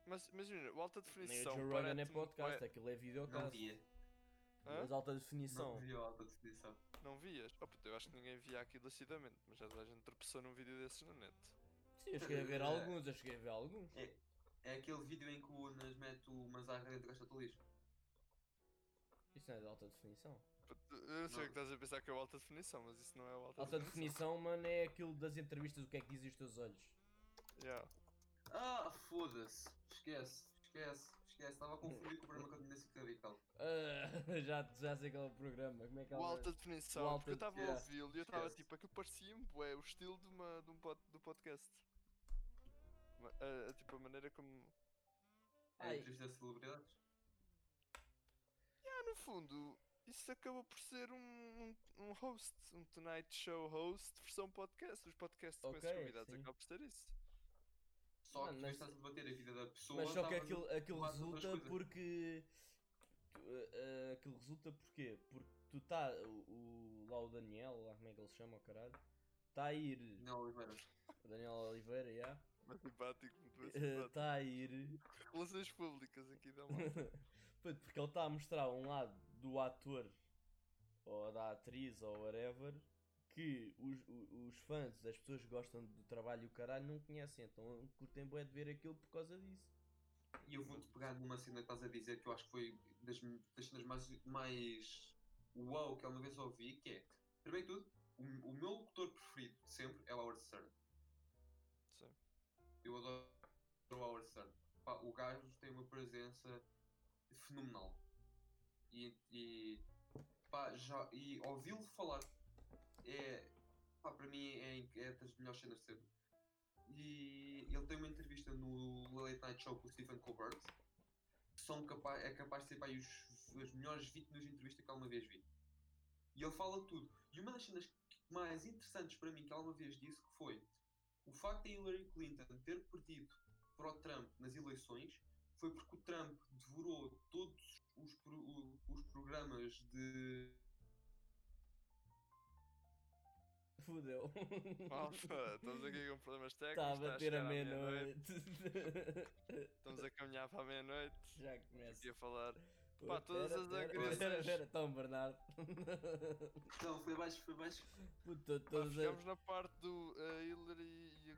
Mas imagina, o alta Nem o definição. Joe Rogan é parece-me podcast, bué- aquilo é Não videocast. via. Hã? Mas alta Não definição. via a alta definição. Não vias? Oh, puto, eu acho que ninguém via aquilo acidamente, mas já toda a gente tropeçou num vídeo desses na net. Sim, eu cheguei a ver Eh, alguns, eu cheguei a ver alguns. É aquele vídeo em que o Unas mete o Mazarra dentro da caixa de lixo. Isso não é de alta definição. Eu sei Não. que estás a pensar que é o alta definição, mas isso não é o alta, Alta definição, mano, é aquilo das entrevistas, o que é que dizem os teus olhos. Yeah. Ah, foda-se. Esquece, esquece, esquece. Estava a confundir com o programa que eu tinha nesse radical. Ah, já, já sei qual é o programa. Como é que O ela alta definição, O alta porque eu estava a ouvi-lo e eu estava tipo, aquilo parecia-me bué, o estilo de uma, de um pod, do podcast. Ma- a- a- tipo, a maneira como. É Ai. entrevista de celebridades. Ah, no fundo, isso acaba por ser um, um, um host, um Tonight Show host versão podcast. Os podcasts com esses convidados acabam por ser isso. Só que mas- estás a debater a vida da pessoa. Mas só que aquilo, aquilo resulta porque. uh, uh, aquilo resulta porquê? Porque tu tá. O, o- lá o Daniel, lá como é que ele se chama, o caralho? Está a ir. Não, Oliveira. O Daniel Oliveira, já. Mais simpático, muito mais Está simpático. a ir. Relações públicas aqui da porque ele está a mostrar um lado do ator ou da atriz ou whatever que os, o- os fãs, as pessoas que gostam do trabalho e o caralho não conhecem, então curtem bué de ver aquilo por causa disso. E eu vou-te pegar numa cena que estás a dizer que eu acho que foi das, das cenas mais, mais uau que alguma vez ouvi, que é, primeiro de tudo, o, o meu locutor preferido de sempre é o Howard Stern. Sim. Eu adoro o Howard Stern. Pá, o gajo tem uma presença fenomenal. E, e, pá, já, e ouvi-lo falar é, pá, para mim é, é das melhores cenas de sempre. E ele tem uma entrevista no Late Night Show com o Stephen Colbert. que São é capaz de ser pá, os, as melhores 20 minutos de entrevista que alguma vez vi. E ele fala tudo. E uma das cenas mais interessantes para mim que alguma vez disse que foi o facto de Hillary Clinton ter perdido para o Trump nas eleições foi porque o Trump devorou todos os, pro- os programas de. Fudeu. Estamos aqui com problemas Está a técnicos. está bater a chegar à meia-noite. Estamos a caminhar para a meia-noite. Já começa. Aqui a falar. Oi, Pá, todas pera, as agressões- Pera, pera, Tom Bernardo. Não, foi baixo, foi baixo. Puta, Pá, todas ficamos na parte do uh, Hillary e,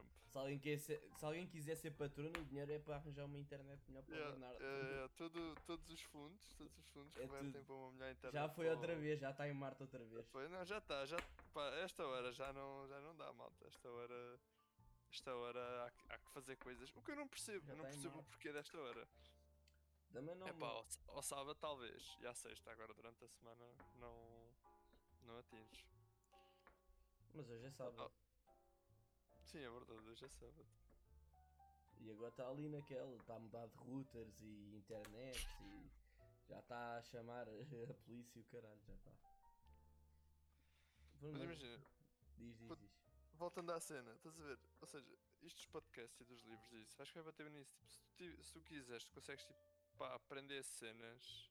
Trump. se, alguém quer ser- se alguém quiser ser patrono, o dinheiro é para arranjar uma internet melhor para o Yeah, Bernardo. eh, todo- todos os fundos, todos os fundos É para uma melhor internet. Já foi outra o- vez, já está em Marte outra vez. Foi, não, já está, já. Pá, esta hora já não, já não dá, malta. Esta hora. Esta hora há, que- há que fazer coisas. O que eu não percebo, Já eu não percebo o porquê desta hora. Também não. É pá, ao, ao sábado talvez. E à sexta, agora durante a semana não. Não atinges. Mas hoje é sábado. Sim, é verdade, hoje é sábado. E agora está ali naquela, está a mudar de routers e internet e já está a chamar a polícia e o caralho, já está. Mas imagina, Diz, diz, diz. voltando à cena, estás a ver? Ou seja, estes podcasts e dos livros e isso, acho que vai bater nisso. Tipo, se, tu, se tu quiseres, tu consegues tipo, pá, aprender cenas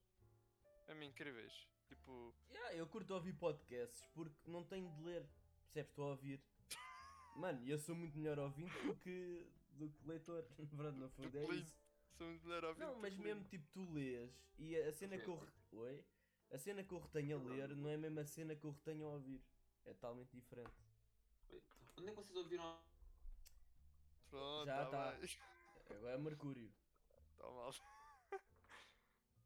mesmo incríveis. Tipo, Yeah, eu curto ouvir podcasts porque não tenho de ler, percebes? Estou a ouvir. Mano, eu sou muito melhor ouvinte do que, do que leitor. Verdade, no fundo é isso. sou muito melhor ouvir. Não, mas mesmo tipo tu lês e a a cena que eu. re- Oi? A cena que eu retenho a ler não é a mesma cena que eu retenho a ouvir. É totalmente diferente. Onde é que vocês ouviram? Pronto, Já tá tá. Agora é Mercúrio. Tá mal.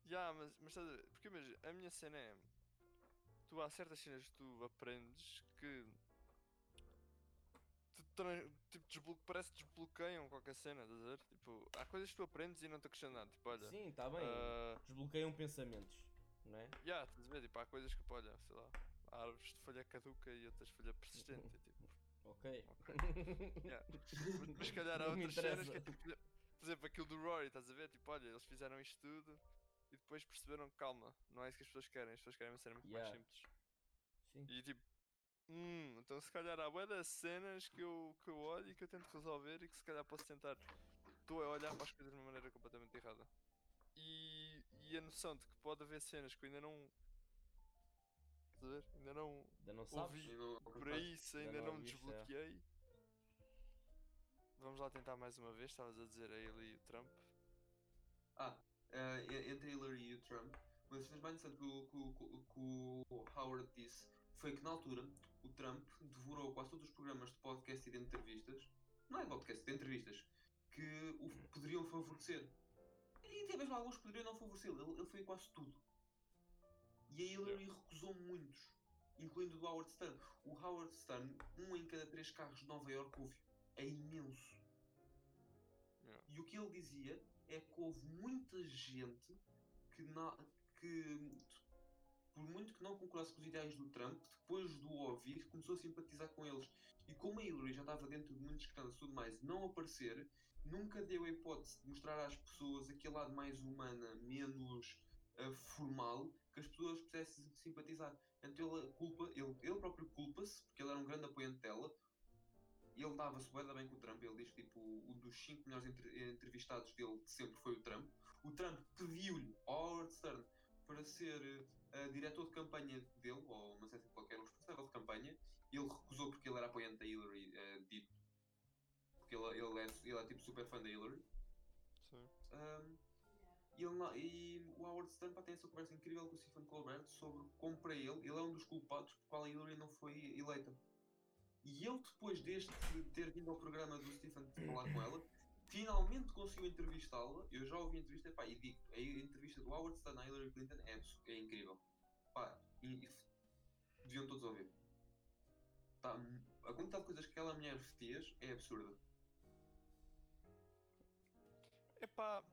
Já, mas, mas estás a ver? Porque imagina, a minha cena é. Tu há certas cenas que tu aprendes que. Tipo, desblo- parece que desbloqueiam qualquer cena, estás a ver? Tipo, há coisas que tu aprendes e não te acrescentam nada. Tipo, olha. Sim, está bem. ah, Desbloqueiam pensamentos, não é? Já, estás a ver? Tipo, há coisas que, olha, sei lá. Há árvores de folha caduca e outras de folha persistente. tipo, Ok. Yeah. mas, se calhar há Não outras cenas que é tipo, por exemplo- por exemplo, aquilo do Rory, estás a ver? Tipo, olha, eles fizeram isto tudo e depois perceberam que calma, não é isso que as pessoas querem, as pessoas querem uma cena muito Yeah. mais simples. Sim. E tipo, hum, então se calhar há bué das cenas que eu, que eu olho e que eu tento resolver e que se calhar posso tentar. Estou a olhar para as coisas de uma maneira completamente errada. E, e a noção de que pode haver cenas que eu ainda não. Estás a ver? Ainda não Ainda não sabes? ouvi não- por aí, se Ainda ainda não não me é. desbloqueei. Vamos lá tentar mais uma vez, estavas a dizer a ele e o Trump. Ah, e- entre Hillary e o Trump, uma das cenas mais interessantes que o- que o Howard disse foi que na altura o Trump devorou quase todos os programas de podcast e de entrevistas, não é podcast, de entrevistas, que o poderiam favorecer. E até mesmo alguns poderiam não favorecer, ele, ele foi quase tudo. E a Hillary recusou muitos, incluindo o Howard Stern. O Howard Stern, um em cada três carros de Nova York ouve. É imenso. E o que ele dizia é que houve muita gente que, na, que por muito que não concordasse com os ideais do Trump, depois do ouvir, começou a simpatizar com eles. E como a Hillary já estava dentro de muitos escândalos e tudo mais, não aparecer, nunca deu a hipótese de mostrar às pessoas aquele lado mais humana, menos ah, formal, que as pessoas pudessem simpatizar. Então ele, culpa, ele, ele próprio culpa-se, porque ele era um grande apoiante dela, ele dava-se da bem com o Trump. Ele diz que tipo, um dos 5 melhores entre- entrevistados dele de sempre foi o Trump. O Trump pediu-lhe ao Howard Stern para ser diretor de campanha dele, ou não sei se qualquer um responsável de campanha. Ele recusou porque ele era apoiante da Hillary, eh, dito. Porque ele, ele, é, ele é tipo super fã da Hillary. Sim. Um, e, ele e o Howard Stern pá, tem essa conversa incrível com o Stephen Colbert sobre como para ele, ele é um dos culpados por qual a Hillary não foi eleita. E ele depois deste ter vindo ao programa do Stephen falar com ela, finalmente conseguiu entrevistá-la. Eu já ouvi a entrevista pá, e digo, a entrevista do Howard Stern à Hillary Clinton é, é incrível. Pá, e, e deviam todos ouvir. Tá, a quantidade de coisas que aquela mulher fez é absurda. Epá,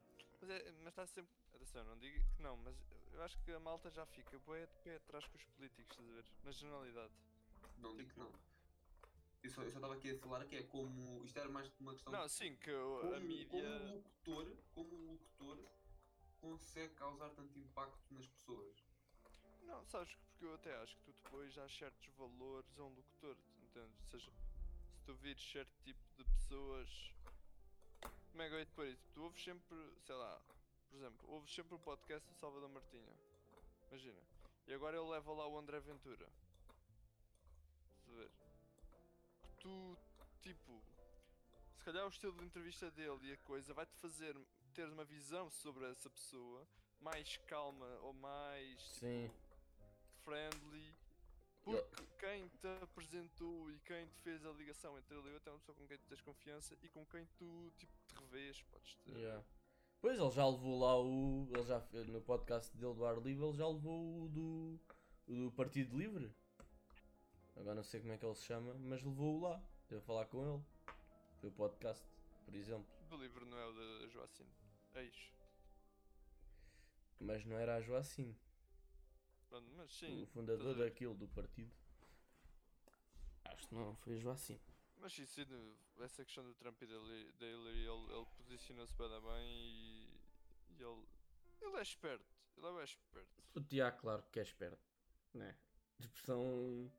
mas é- mas está sempre. Atenção, não digo que não, mas eu acho que a malta já fica bué de pé atrás com os políticos, estás a ver? Na generalidade. Não digo que Tipo- não. Eu só eu só estava aqui a falar que é como. Isto era mais uma questão. Não, sim, que como, a mídia. como o locutor, como o locutor consegue causar tanto impacto nas pessoas. Não, sabes que porque eu até acho que tu depois dás certos valores a um locutor, entendes? Ou seja, se tu vires certo tipo de pessoas. Como é que eu ia te pôr isso? Tu ouves sempre, sei lá, por exemplo, ouves sempre o podcast do Salvador Martinha. Imagina. E agora ele leva lá o André Ventura. Estás a ver? Tu, tipo, se calhar o estilo de entrevista dele e a coisa vai-te fazer ter uma visão sobre essa pessoa mais calma ou mais tipo, Sim. friendly. Ele- Porque quem te apresentou e quem te fez a ligação entre ele e eu é uma pessoa com quem tu tens confiança e com quem tu tipo, te revês, podes ter. Yeah. Pois ele já levou lá o. Ele já no podcast dele do Ar Livre, ele já levou o do, o do Partido Livre. Agora não sei como é que ele se chama, mas levou-o lá. Deu a falar com ele. Foi o podcast, por exemplo. Do livro não é o da Joacim. Ex. Mas não era a Joacim, Pronto, mas sim. o fundador daquilo do partido. Acho que não foi a Joacim. Mas sim, sim, essa questão do Trump e da Hillary, ele, ele posiciona-se bem, bem e, e ele, ele é esperto. Ele é bem esperto. O Tiago, claro que é esperto. Né? A expressão.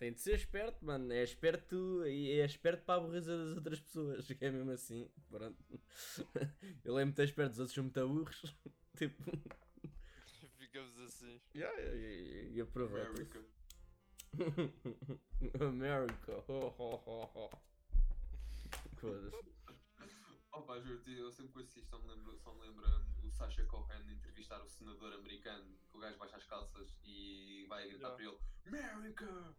Tem de ser esperto, mano. É esperto e é esperto para a burreza das outras pessoas. que É mesmo assim. Pronto. Ele é muito esperto, os outros são muito burros. tipo. Ficamos assim. Yeah, e, e, e aproveita. America. America. Ho, ho, ho, ho. Foda-se. Opa, juro-te, eu sempre com isto só me lembro, só me lembra o Sacha Cohen entrevistar o senador americano, que o gajo baixa as calças e vai gritar Yeah. para ele America!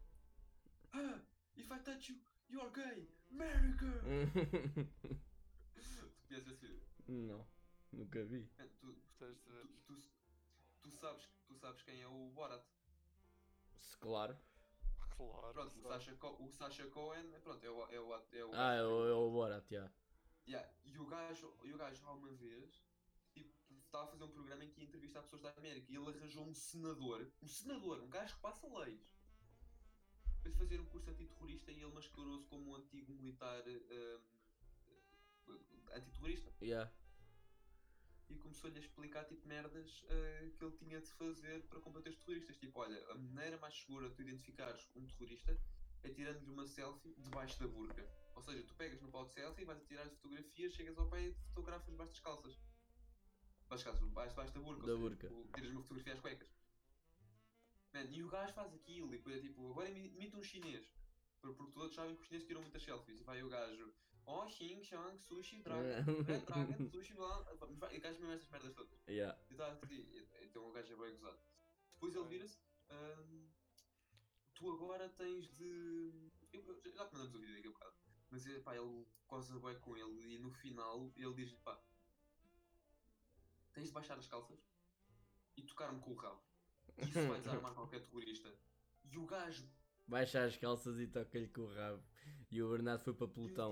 Ah, if I touch you, you are gay! America! tu conheces esse vídeo? não, nunca vi. Man, Tu, tu, tu, tu sabes, tu sabes quem é o Borat? Se claro. Claro. Pronto, o claro. Sacha, Co- o Sacha Cohen, pronto, é o, é o, é o Ah, é o, é o Borat, já. Yeah, E o gajo, e o gajo há uma vez tipo, estava a fazer um programa em que ia entrevistar pessoas da América e ele arranjou um senador, um senador, um gajo que passa leis, para fazer um curso antiterrorista e ele mascarou-se como um antigo militar hum, antiterrorista Yeah. e começou-lhe a explicar tipo merdas eh, que ele tinha de fazer para combater os terroristas. Tipo, olha, a maneira mais segura de tu identificares um terrorista é tirando-lhe uma selfie debaixo da burca. Ou seja, tu pegas no pau de selfie, vais a tirar as fotografias, chegas ao pé e fotografas debaixo das calças. Debaixo das calças, debaixo, debaixo da burca. Da seja, burca. tu tiras uma fotografia às cuecas. Man, e o gajo faz aquilo e depois é tipo, agora imi- imita um chinês. Por- Porque todos sabem que os chineses tiram muitas selfies. E vai o gajo, oh, Xing, Shang, Sushi, Dragon, Red Dragon, Sushi, blá. E o gajo mesmo estas merdas todas. Yeah. E tá assim, então o gajo é bem gozado. Depois ele vira-se. "Ahm, tu agora tens de. Eu, eu- já te mandamos o vídeo daqui a bocado. Mas eh, pá, ele goza bem com ele e no final ele diz-lhe pá. Tens de baixar as calças e tocar-me com o rabo. Isso vai desarmar qualquer terrorista. E o gajo Baixa as calças e toca-lhe com o rabo. E o Bernardo foi para pelotão.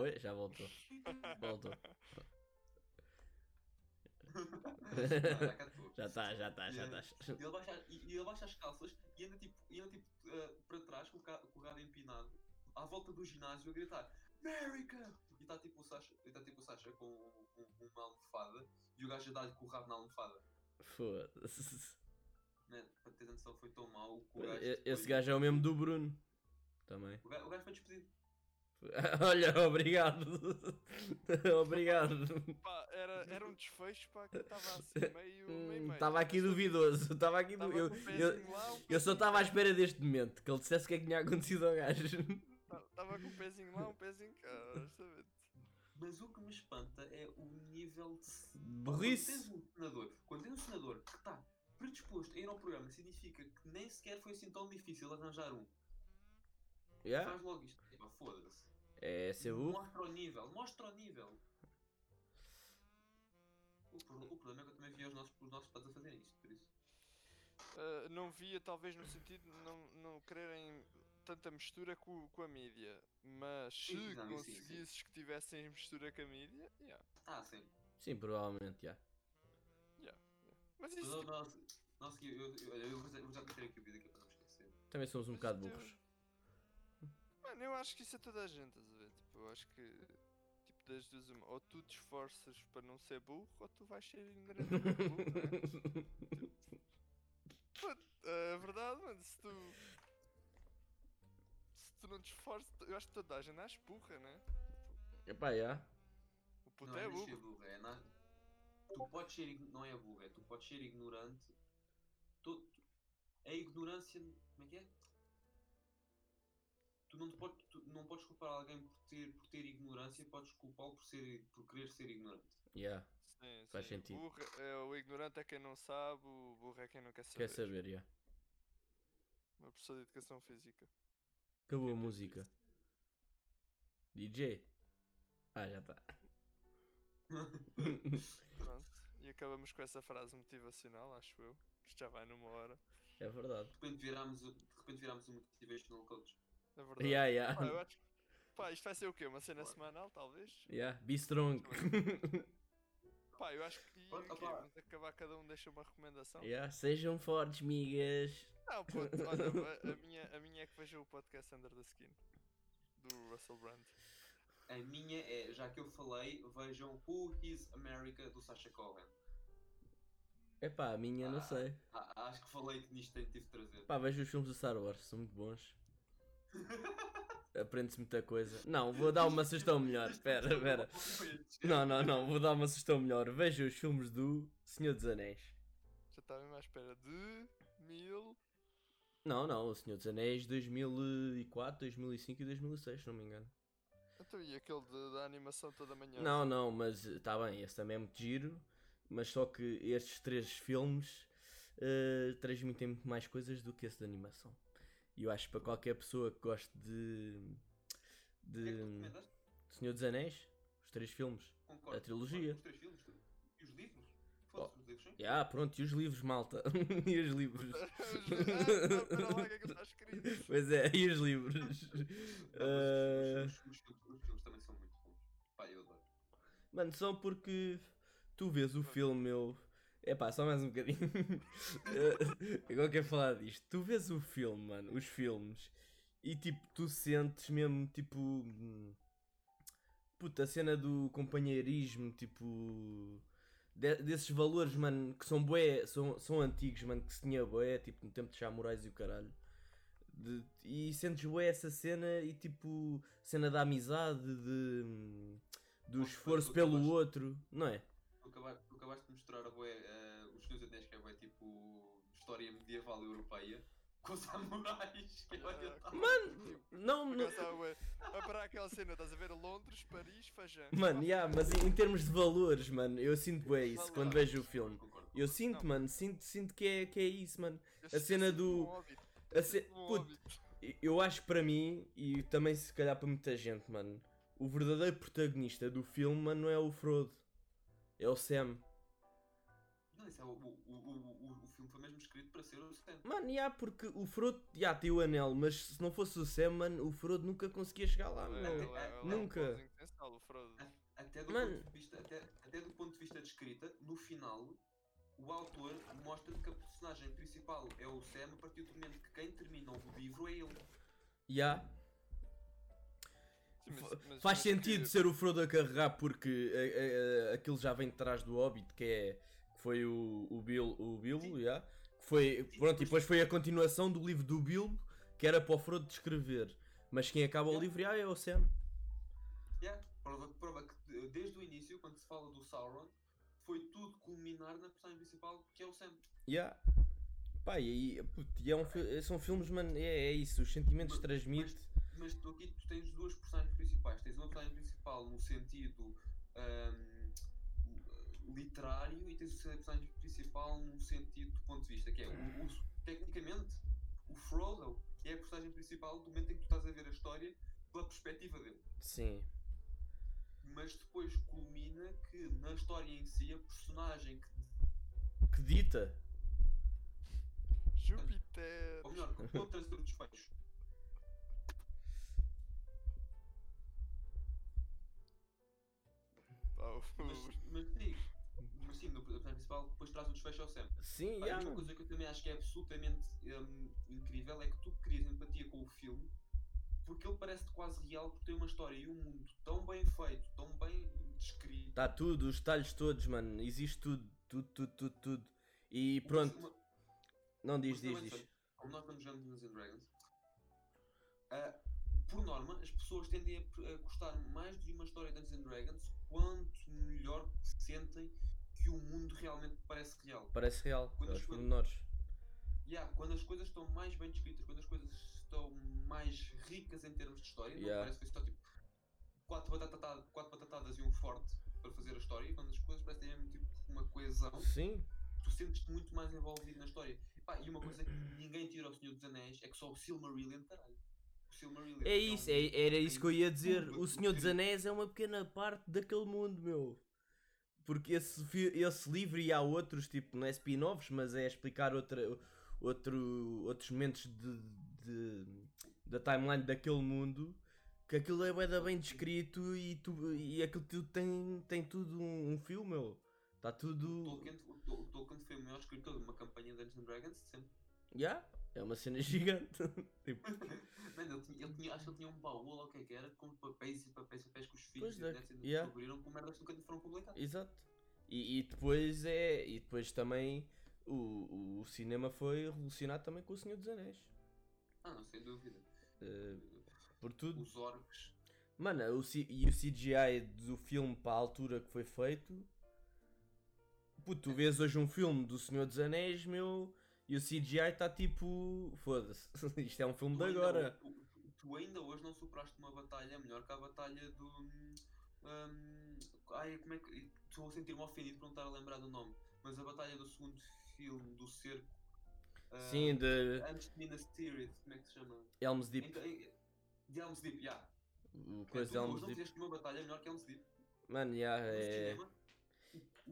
Oi, já voltou. Voltou. Não, já está, já está, já está. E ele baixa, e, ele baixa as calças e anda tipo, e anda, tipo eh, para trás com o, ca- com o rabo empinado à volta do ginásio a gritar America! E está tipo o Sasha, e tá, tipo, o Sasha com um- um- uma almofada e o gajo a dar-lhe com o rabo na almofada. Foda-se. Man, para ter noção foi tão que o gajo. Esse foi- gajo é o mesmo do Bruno. Também. O gajo, o gajo foi despedido. Olha, obrigado. obrigado. Pá, era, era um desfecho pá, que estava assim meio. Estava Hum, aqui duvidoso. Estava aqui du... Estava eu, eu, lá, um eu só estava à espera deste momento que ele dissesse o que é que tinha acontecido ao gajo. Estava com um pezinho lá, um pezinho cá, honestamente. Mas o que me espanta é o nível de. Burrice. Quando tens um senador, quando tens um senador que está predisposto a ir ao programa, significa que nem sequer foi assim tão difícil arranjar um. Yeah? Faz logo isto. Foda-se. É ser burro. Mostra o nível, mostra o nível. O, pro- o problema é que eu também vi os nossos, os nossos pais a fazerem isto, por isso. Ah, não via, talvez, no sentido de não, não quererem tanta mistura com, com a mídia. Mas se Sim, não, isso sim, sim. conseguisses que tivessem mistura com a mídia, yeah, Ah, sim. Sim, provavelmente, já. yeah. Mas Mas isso, o tipo, nosso. Nossa, eu, eu, eu, eu vou já- meter aqui o vídeo aqui para não esquecer. Também somos um Mas bocado isto é- burros. Mano, eu acho que isso é toda a gente, estás a ver? Tipo, eu acho que, tipo, das duas uma, ou tu te esforças para não ser burro, ou tu vais ser burro, né? Puto, é verdade, mano, se tu... Se tu não te esforças, eu acho que toda a gente nasce burra, né? Epá, já. O puto não é é burro. burro, é na... Tu podes ser. Não é burro, é tu podes ser ignorante. Tu... A ignorância. Como é que é? Tu não, te podes, tu não podes culpar alguém por ter, por ter ignorância, podes culpá-lo por, ser, por querer ser ignorante. Já. Sim, Faz sim. sentido. Burro é, o ignorante é quem não sabe, o burro é quem não quer saber. Quer saber, já. Uma pessoa de educação física. Acabou a Quem pensa música. DJ? Ah, já está. Pronto. E acabamos com essa frase motivacional, acho eu. Isto já vai numa hora. é verdade. De repente virámos, o- de repente virámos o Motivational Coach. É verdade. Yeah, yeah. Pá, eu acho... Pá, isto vai ser o quê? Uma cena semanal, talvez? Yeah, be strong. Pá, eu acho que. Pronto, o quê? opá. Vamos acabar, cada um deixa uma recomendação. yeah, sejam fortes, migas. Não, puto, olha, a, a minha, a minha é que vejam o podcast Under the Skin do Russell Brand. A minha é, já que eu falei, vejam Who is America do Sacha Cohen. Epá, a minha não Ah. sei. Ah, acho que falei que nisto tive de trazer. Pá, vejo os filmes do Star Wars, são muito bons. Aprende-se muita coisa. Não, vou dar uma sugestão melhor. Espera, espera. Não, não, não, vou dar uma sugestão melhor. Veja os filmes do Senhor dos Anéis. Já estava mesmo à espera de mil. Não, não, o Senhor dos Anéis 2004, 2005 e 2006, se não me engano. E aquele de- da animação toda manhã? Não, não, mas está bem, esse também é muito giro. Mas só que estes três filmes eh, transmitem muito mais coisas do que esse de animação. E eu acho que para qualquer pessoa que goste de. Que é que de. recomendaste? Senhor dos Anéis, os três filmes. Concordo. A trilogia. Os três filmes. E os livros? Foda-se, os livros sim. Ah, pronto, e os livros, malta. e os livros. ah, não, lá, que é que está escrito? Pois é, e os livros. Não, mas os, os- os- filmes- também são muito bons. Pá, eu adoro. Mano, só porque tu vês o filme, meu. É pá, só mais um bocadinho. Agora quero falar disto. Tu vês o filme, mano, os filmes, e tipo, tu sentes mesmo, tipo. hum, Puta, a cena do companheirismo, tipo. De- desses valores, mano, que são bué, são, são antigos, mano, que se tinha bué, tipo, no tempo de samurais e o caralho. De- e sentes bué essa cena e tipo, cena da amizade, de. do Mas esforço tu pelo acabaste- outro, não é? Tu acabaste, tu acabaste de mostrar bué, eh, os Senhores Anéis, que é bué, tipo história medieval europeia, com samurais. Que é tal. Mano, não, Por não- acaso, ah, ué, Vai para aquela cena, estás a ver Londres, Paris, Fajã. Mano, yeah, mas em, em termos de valores, mano, eu sinto bem isso quando vejo o filme. Concordo. Eu sinto, Não. mano, sinto, sinto que, é, que é isso, mano. Eu a cena sinto do- um A ce- puto, eu acho que para mim, e também se calhar para muita gente, mano, o verdadeiro protagonista do filme, mano, não é o Frodo. É o Sam. Não, isso é o, o, o, o, o filme foi mesmo escrito para ser o Sam. Mano, yeah, porque o Frodo, já tem o anel, mas se não fosse o Sam, mano, o Frodo nunca conseguia chegar lá, É, ele é- é um nunca. o Frodo. Até do, Mano. ponto de vista, até, até do ponto de vista de escrita, no final, o autor mostra que a personagem principal é o Sam a partir do momento que quem termina o livro é ele. Yeah. Sim, mas- Fa- mas- Faz mas sentido que- ser o Frodo a carregar porque eh, eh, aquilo já vem de trás do Hobbit, que é que foi o, o, Bil, o Bilbo, yeah, foi, pronto, e mas- depois foi a continuação do livro do Bilbo, que era para o Frodo descrever. Mas quem acaba o Yeah. livro ah, é o Sam. Yeah, prova, prova que desde o início, quando se fala do Sauron, foi tudo culminar na personagem principal, que é o Sam. Yeah. Pá, e, e é um são filmes, mano, é, é isso, os sentimentos Mas- transmite. Mas tu aqui tu tens duas personagens principais. Tens uma personagem principal no sentido ahm, literário e tens a personagem principal no sentido do ponto de vista, que é o, o- tecnicamente o Frodo é a personagem principal do momento em que tu estás a ver a história pela perspectiva dele. Sim. Mas depois culmina que na história em si a personagem que Que dita. Júpiter! ou melhor, que o trazer o desfecho. Pá, o- Mas, mas mas sim, no personagem principal depois traz o desfecho ao Sam. Sim, Pá, yeah, e uma coisa que eu também acho que é absolutamente hum, incrível é que tu crias empatia com o filme porque ele parece quase real porque tem uma história e um mundo tão bem feito, tão bem descrito. Está tudo, os detalhes todos, mano. Existe tudo, tudo, tudo, tudo, tudo. E pronto. Uma- Não diz, diz, diz. Como nós estamos jogando Dungeons Dragons, ah, por norma, as pessoas tendem a, a gostar mais de uma história de Dungeons Dragons quanto melhor sentem que o mundo realmente parece real. Parece real. Quando É as os coisas- pormenores. Yeah, quando as coisas estão mais bem descritas, quando as coisas estão mais ricas em termos de história, Yeah. não parece que foi só tipo quatro, batata, quatro batatadas e um forte para fazer a história, quando as coisas parecem mesmo tipo uma coesão, Sim. tu sentes-te muito mais envolvido na história. E, pá, e uma coisa que ninguém tira ao Senhor dos Anéis é que só o Silmarillion, caralho. Silmarillion. É isso, é, um- era isso que eu ia dizer. O Senhor dos. Anéis é uma pequena parte daquele mundo, meu. Porque esse, esse livro e há outros, tipo, não é spin-offs, mas é explicar outra, outro, outros momentos de, de- da timeline daquele mundo. Que aquilo é da bem descrito e, tu, e aquilo tudo tem, tem tudo um, um filme, meu. Está tudo. Tolkien, o, Tol- o Tolkien foi o maior escritor de uma campanha de Dungeons Dragons de sempre. Yeah, é uma cena gigante. tipo, Mano, ele tinha, ele tinha- acho que ele tinha um baú ou o que é que era, com papéis e papéis e papéis que os Pois filhos é, e netos ainda yeah. descobriram com merdas que nunca foram publicadas. Exato. E, e depois é. E depois também o, o cinema foi revolucionado também com o Senhor dos Anéis. Ah, não, sem dúvida. Eh, por tudo. Os orcs. Mano, o, e o CGI do filme para a altura que foi feito. Puto, tu vês hoje um filme do Senhor dos Anéis, meu. E o CGI está tipo. Foda-se. Isto é um filme Tu de agora. ho- Tu, tu ainda hoje não superaste uma batalha melhor que a batalha do. hum, ai, como é que. Estou a sentir-me ofendido por não estar a lembrar do nome. Mas a batalha do segundo filme do cerco. hum, Sim, de Antes de Minas Tirith, como é que se chama? Helm's Deep. Em- De Helm's Deep, já. É, coisa tu de hoje Helm's não Deep. fizeste uma batalha melhor que Helm's Deep. Mano, yeah, é. cinema,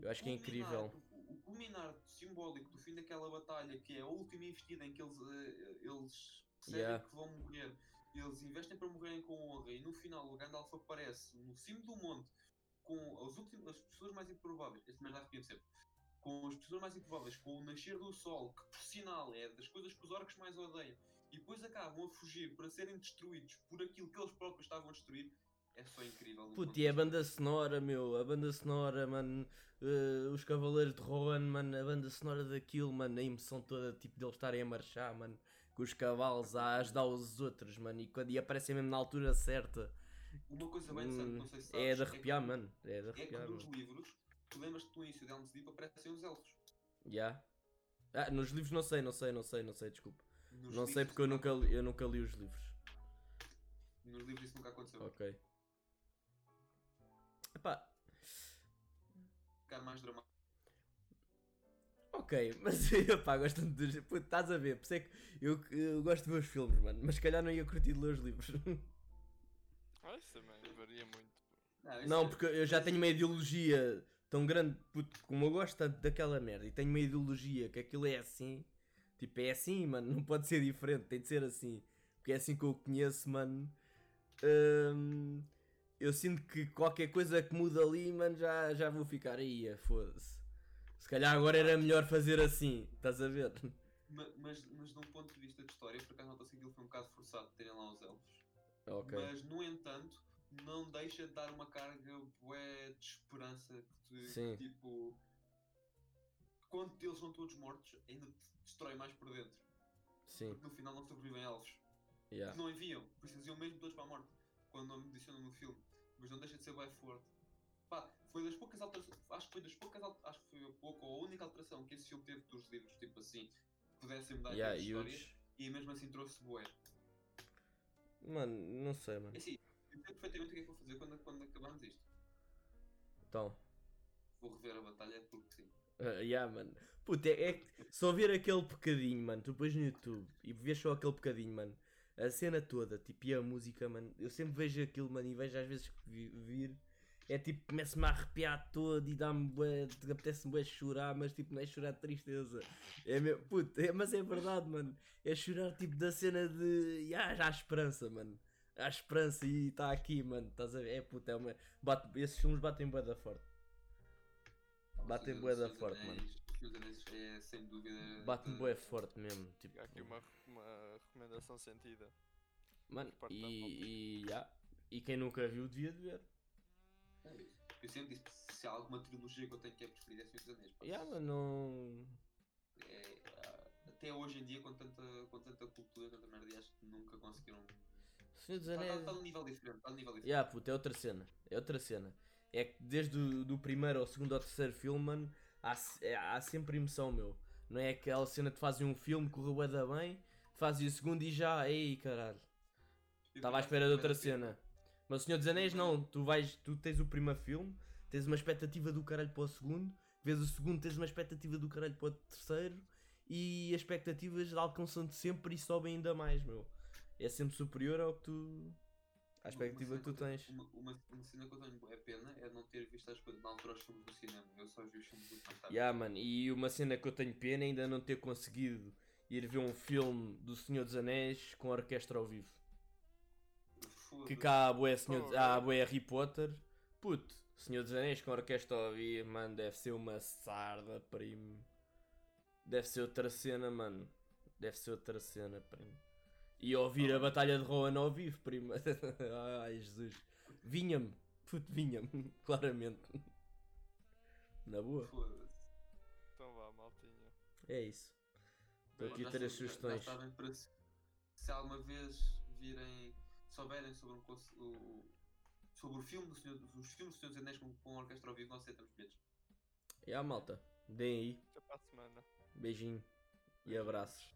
eu acho que é incrível. O, o culminar simbólico do fim daquela batalha, que é a última investida em que eles, eh, eles percebem Yeah. que vão morrer, eles investem para morrerem com honra, e no final o Gandalf aparece no cimo do monte com as, últimas, as pessoas mais improváveis. Este merda arrepia sempre. Com as pessoas mais improváveis, com o nascer do sol, que por sinal é das coisas que os orcs mais odeiam, e depois acabam a fugir para serem destruídos por aquilo que eles próprios estavam a destruir, é só incrível. ponto e a banda sonora, meu, a banda sonora, mano, eh, os Cavaleiros de Rohan, mano, a banda sonora daquilo, mano, a emoção toda, tipo, deles estarem a marchar, mano, com os cavalos a ajudar os outros, mano, e, quando, e aparecem mesmo na altura certa. Uma coisa bem interessante, Hum, não sei se é sabes, de arrepiar, que, mano, é de É que arrepiar, nos mano. livros, tu lembras que no início de Helm's Deep aparecem os elfos. Yeah. Ah, nos livros não sei, não sei, não sei, não sei, desculpa. Nos não sei porque eu nunca, li- eu nunca li os livros. Nos livros isso nunca aconteceu. Ok. Epá, Ficar mais dramático. Ok, mas epá, gosto tanto dos. Puto, estás a ver, por isso é que eu, eu gosto de ver os filmes, mano. Mas se calhar não ia curtir de ler os livros. Ah, isso também varia muito. isso não, é- porque eu já mas tenho uma ideologia tão grande, puto, como eu gosto tanto daquela merda e tenho uma ideologia que aquilo é assim. Tipo, é assim, mano, não pode ser diferente, tem de ser assim. Porque é assim que eu conheço, mano. Hum, eu sinto que qualquer coisa que muda ali, mano, já, já vou ficar aí, é, foda-se. Calhar agora era melhor fazer assim, estás a ver? ma- Mas, mas de um ponto de vista de história, por acaso nota-se que aquilo foi um bocado forçado de terem lá os elfos. Ok. Mas, no entanto, não deixa de dar uma carga bué de esperança que tu, Sim. tipo. Quando eles são todos mortos, ainda te destrói mais por dentro. Sim, Porque no final não sobrevivem elfos. yeah. que não enviam, por isso eles iam mesmo todos para a morte, quando não me mencionam no filme. mas não deixa de ser bem forte. Pá, foi das poucas alterações, acho que foi das poucas, acho que foi a pouca ou a única alteração que esse filme teve dos livros, tipo assim, que pudessem mudar Yeah, as histórias, e mesmo assim trouxe bué. Mano, não sei, mano. É assim, eu sei perfeitamente o que é que vou fazer quando, quando acabarmos isto. Então. Vou rever a batalha porque sim. Uh, yeah, mano. Puta, é, é que só ver aquele bocadinho, mano. Tu pões no YouTube e vês só aquele bocadinho, mano. A cena toda, tipo, e a música, mano. Eu sempre vejo aquilo, mano, e vejo às vezes vir. É tipo, começa-me a arrepiar todo e dá-me apetece-me chorar, mas tipo, não é chorar de tristeza. É mesmo, puta, é- mas é verdade, mano. É chorar tipo da cena de. Yeah, já há esperança, mano. Há esperança e está aqui, mano. Estás a ver? É puta, é uma. Bate, esses filmes batem bué da forte. Batem Senhor- bué da Senhor dos forte, Anéis- mano. Anéis é sem dúvida. Bate-me de- bué forte mesmo. Tipo, Há aqui uma, uma recomendação sentida. Mano, da e, e, já, e quem nunca viu devia de ver. É isso. Eu sempre disse se há alguma trilogia que eu tenho que é preferida é Senhor dos Anéis. Já, mas não. É, ah, até hoje em dia, com tanta, com tanta cultura, tanta merda, acho que nunca conseguiram. Senhor dos Está Anéis. tá, num nível diferente. Está num nível diferente. Já, puta, é outra cena. É outra cena. É que desde o do primeiro ao segundo ou terceiro filme, mano, há, é- há sempre emoção, meu. Não é aquela cena de fazem um filme, correu bem, fazem o segundo e já, ei caralho. E Estava à espera de outra cena. Mas o Senhor dos Anéis não, tu vais, tu tens o primeiro filme, tens uma expectativa do caralho para o segundo, vês o segundo, tens uma expectativa do caralho para o terceiro e as expectativas alcançam-te sempre e sobem ainda mais, meu. É sempre superior ao que tu. à expectativa que tu tens. Uma, uma, uma cena que eu tenho é pena é não ter visto as coisas na altura os filmes do cinema. Eu só vi os filmes do Fantástico. Yeah, mano, e uma cena que eu tenho pena é ainda não ter conseguido ir ver um filme do Senhor dos Anéis com orquestra ao vivo. Que cá há bué, Senhor, Oh, há bué Harry Potter. Puto, Senhor dos Anéis com orquestra ao vivo, mano, deve ser uma sarda, primo. Deve ser outra cena, mano. Deve ser outra cena, primo. E ouvir a Batalha de Rohan ao vivo, primo. Ai, Jesus. Vinha-me. Puto, vinha-me. Claramente. Na boa. Foda-se. Então vá, maltinha. É isso. Estou aqui Já a ter as sabem- já- sugestões. Já sabem para se, se alguma vez virem, souberem sobre, um, o, o- sobre o filme do Senhor, os filmes do Senhor dos Anéis com, com orquestra ao vivo, nós aceitamos bilhetes. E a malta. Deem aí. Até para a semana. Beijinho. E abraços.